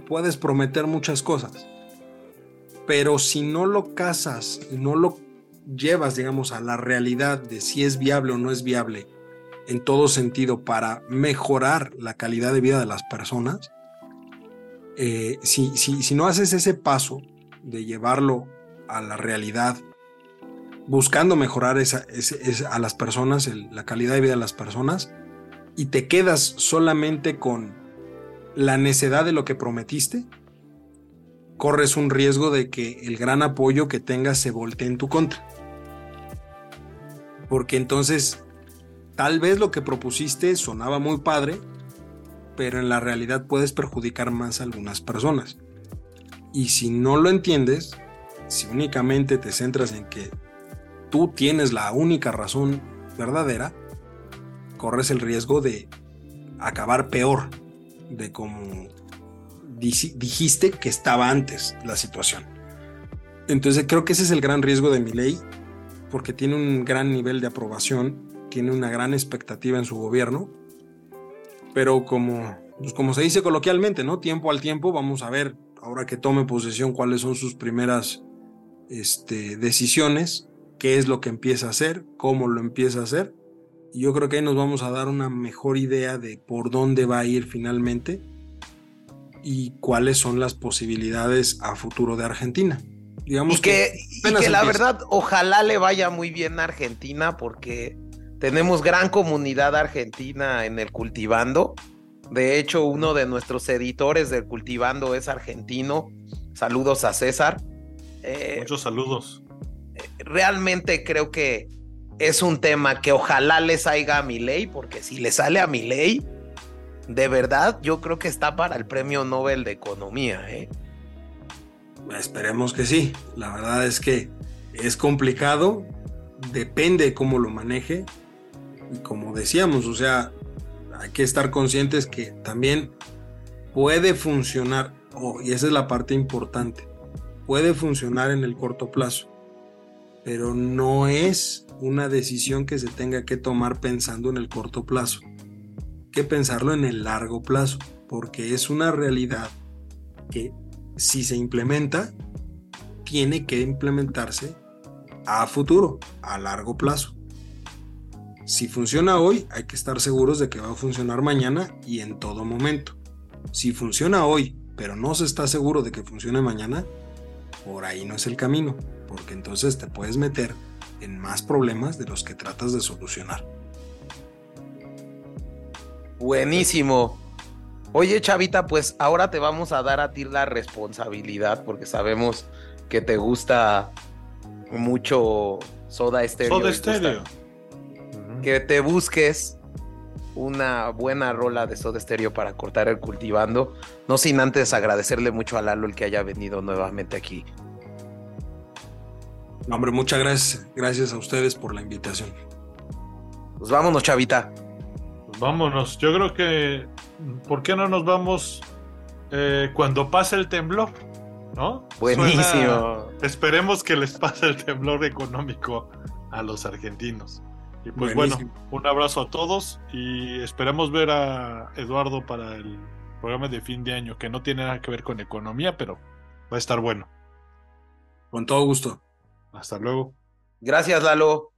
puedes prometer muchas cosas. Pero si no lo casas no lo llevas, digamos, a la realidad de si es viable o no es viable en todo sentido para mejorar la calidad de vida de las personas, eh, si, si, no haces ese paso de llevarlo a la realidad, buscando mejorar a las personas, la calidad de vida de las personas, y te quedas solamente con la necedad de lo que prometiste, corres un riesgo de que el gran apoyo que tengas se voltee en tu contra. Porque entonces, tal vez lo que propusiste sonaba muy padre, pero en la realidad puedes perjudicar más a algunas personas. Y si no lo entiendes, si únicamente te centras en que tú tienes la única razón verdadera, corres el riesgo de acabar peor de como dijiste que estaba antes la situación. Entonces creo que ese es el gran riesgo de mi ley, porque tiene un gran nivel de aprobación, tiene una gran expectativa en su gobierno, pero como, pues como se dice coloquialmente, ¿no? Tiempo al tiempo, vamos a ver, ahora que tome posesión, cuáles son sus primeras este, decisiones, qué es lo que empieza a hacer, cómo lo empieza a hacer. Y yo creo que ahí nos vamos a dar una mejor idea de por dónde va a ir finalmente y cuáles son las posibilidades a futuro de Argentina. Digamos que, que, la verdad, ojalá le vaya muy bien a Argentina porque tenemos gran comunidad argentina en el cultivando. De hecho, uno de nuestros editores del cultivando es argentino. Saludos a César. Eh, Muchos saludos. Realmente creo que es un tema que ojalá le salga a mi ley, porque si le sale a mi ley, de verdad, yo creo que está para el premio Nobel de Economía. ¿eh? Esperemos que sí. La verdad es que es complicado, depende cómo lo maneje. Y como decíamos, o sea, hay que estar conscientes que también puede funcionar, oh, y esa es la parte importante, puede funcionar en el corto plazo, pero no es una decisión que se tenga que tomar pensando en el corto plazo que pensarlo en el largo plazo, porque es una realidad que si se implementa, tiene que implementarse a futuro, a largo plazo. Si funciona hoy, hay que estar seguros de que va a funcionar mañana y en todo momento. Si funciona hoy, pero no se está seguro de que funcione mañana, por ahí no es el camino, porque entonces te puedes meter en más problemas de los que tratas de solucionar. Buenísimo. Oye, Chavita, pues ahora te vamos a dar a ti la responsabilidad porque sabemos que te gusta mucho Soda Stereo. Soda Stereo. Que te busques una buena rola de Soda Stereo para cortar el cultivando. No sin antes agradecerle mucho a Lalo el que haya venido nuevamente aquí. Hombre, muchas gracias. Gracias a ustedes por la invitación. Pues vámonos, Chavita. Vámonos. Yo creo que. ¿Por qué no nos vamos eh, cuando pase el temblor? ¿No? Buenísimo. esperemos que les pase el temblor económico a los argentinos. Y pues bueno, un abrazo a todos y esperemos ver a Eduardo para el programa de fin de año, que no tiene nada que ver con economía, pero va a estar bueno. Con todo gusto. Hasta luego. Gracias, Lalo.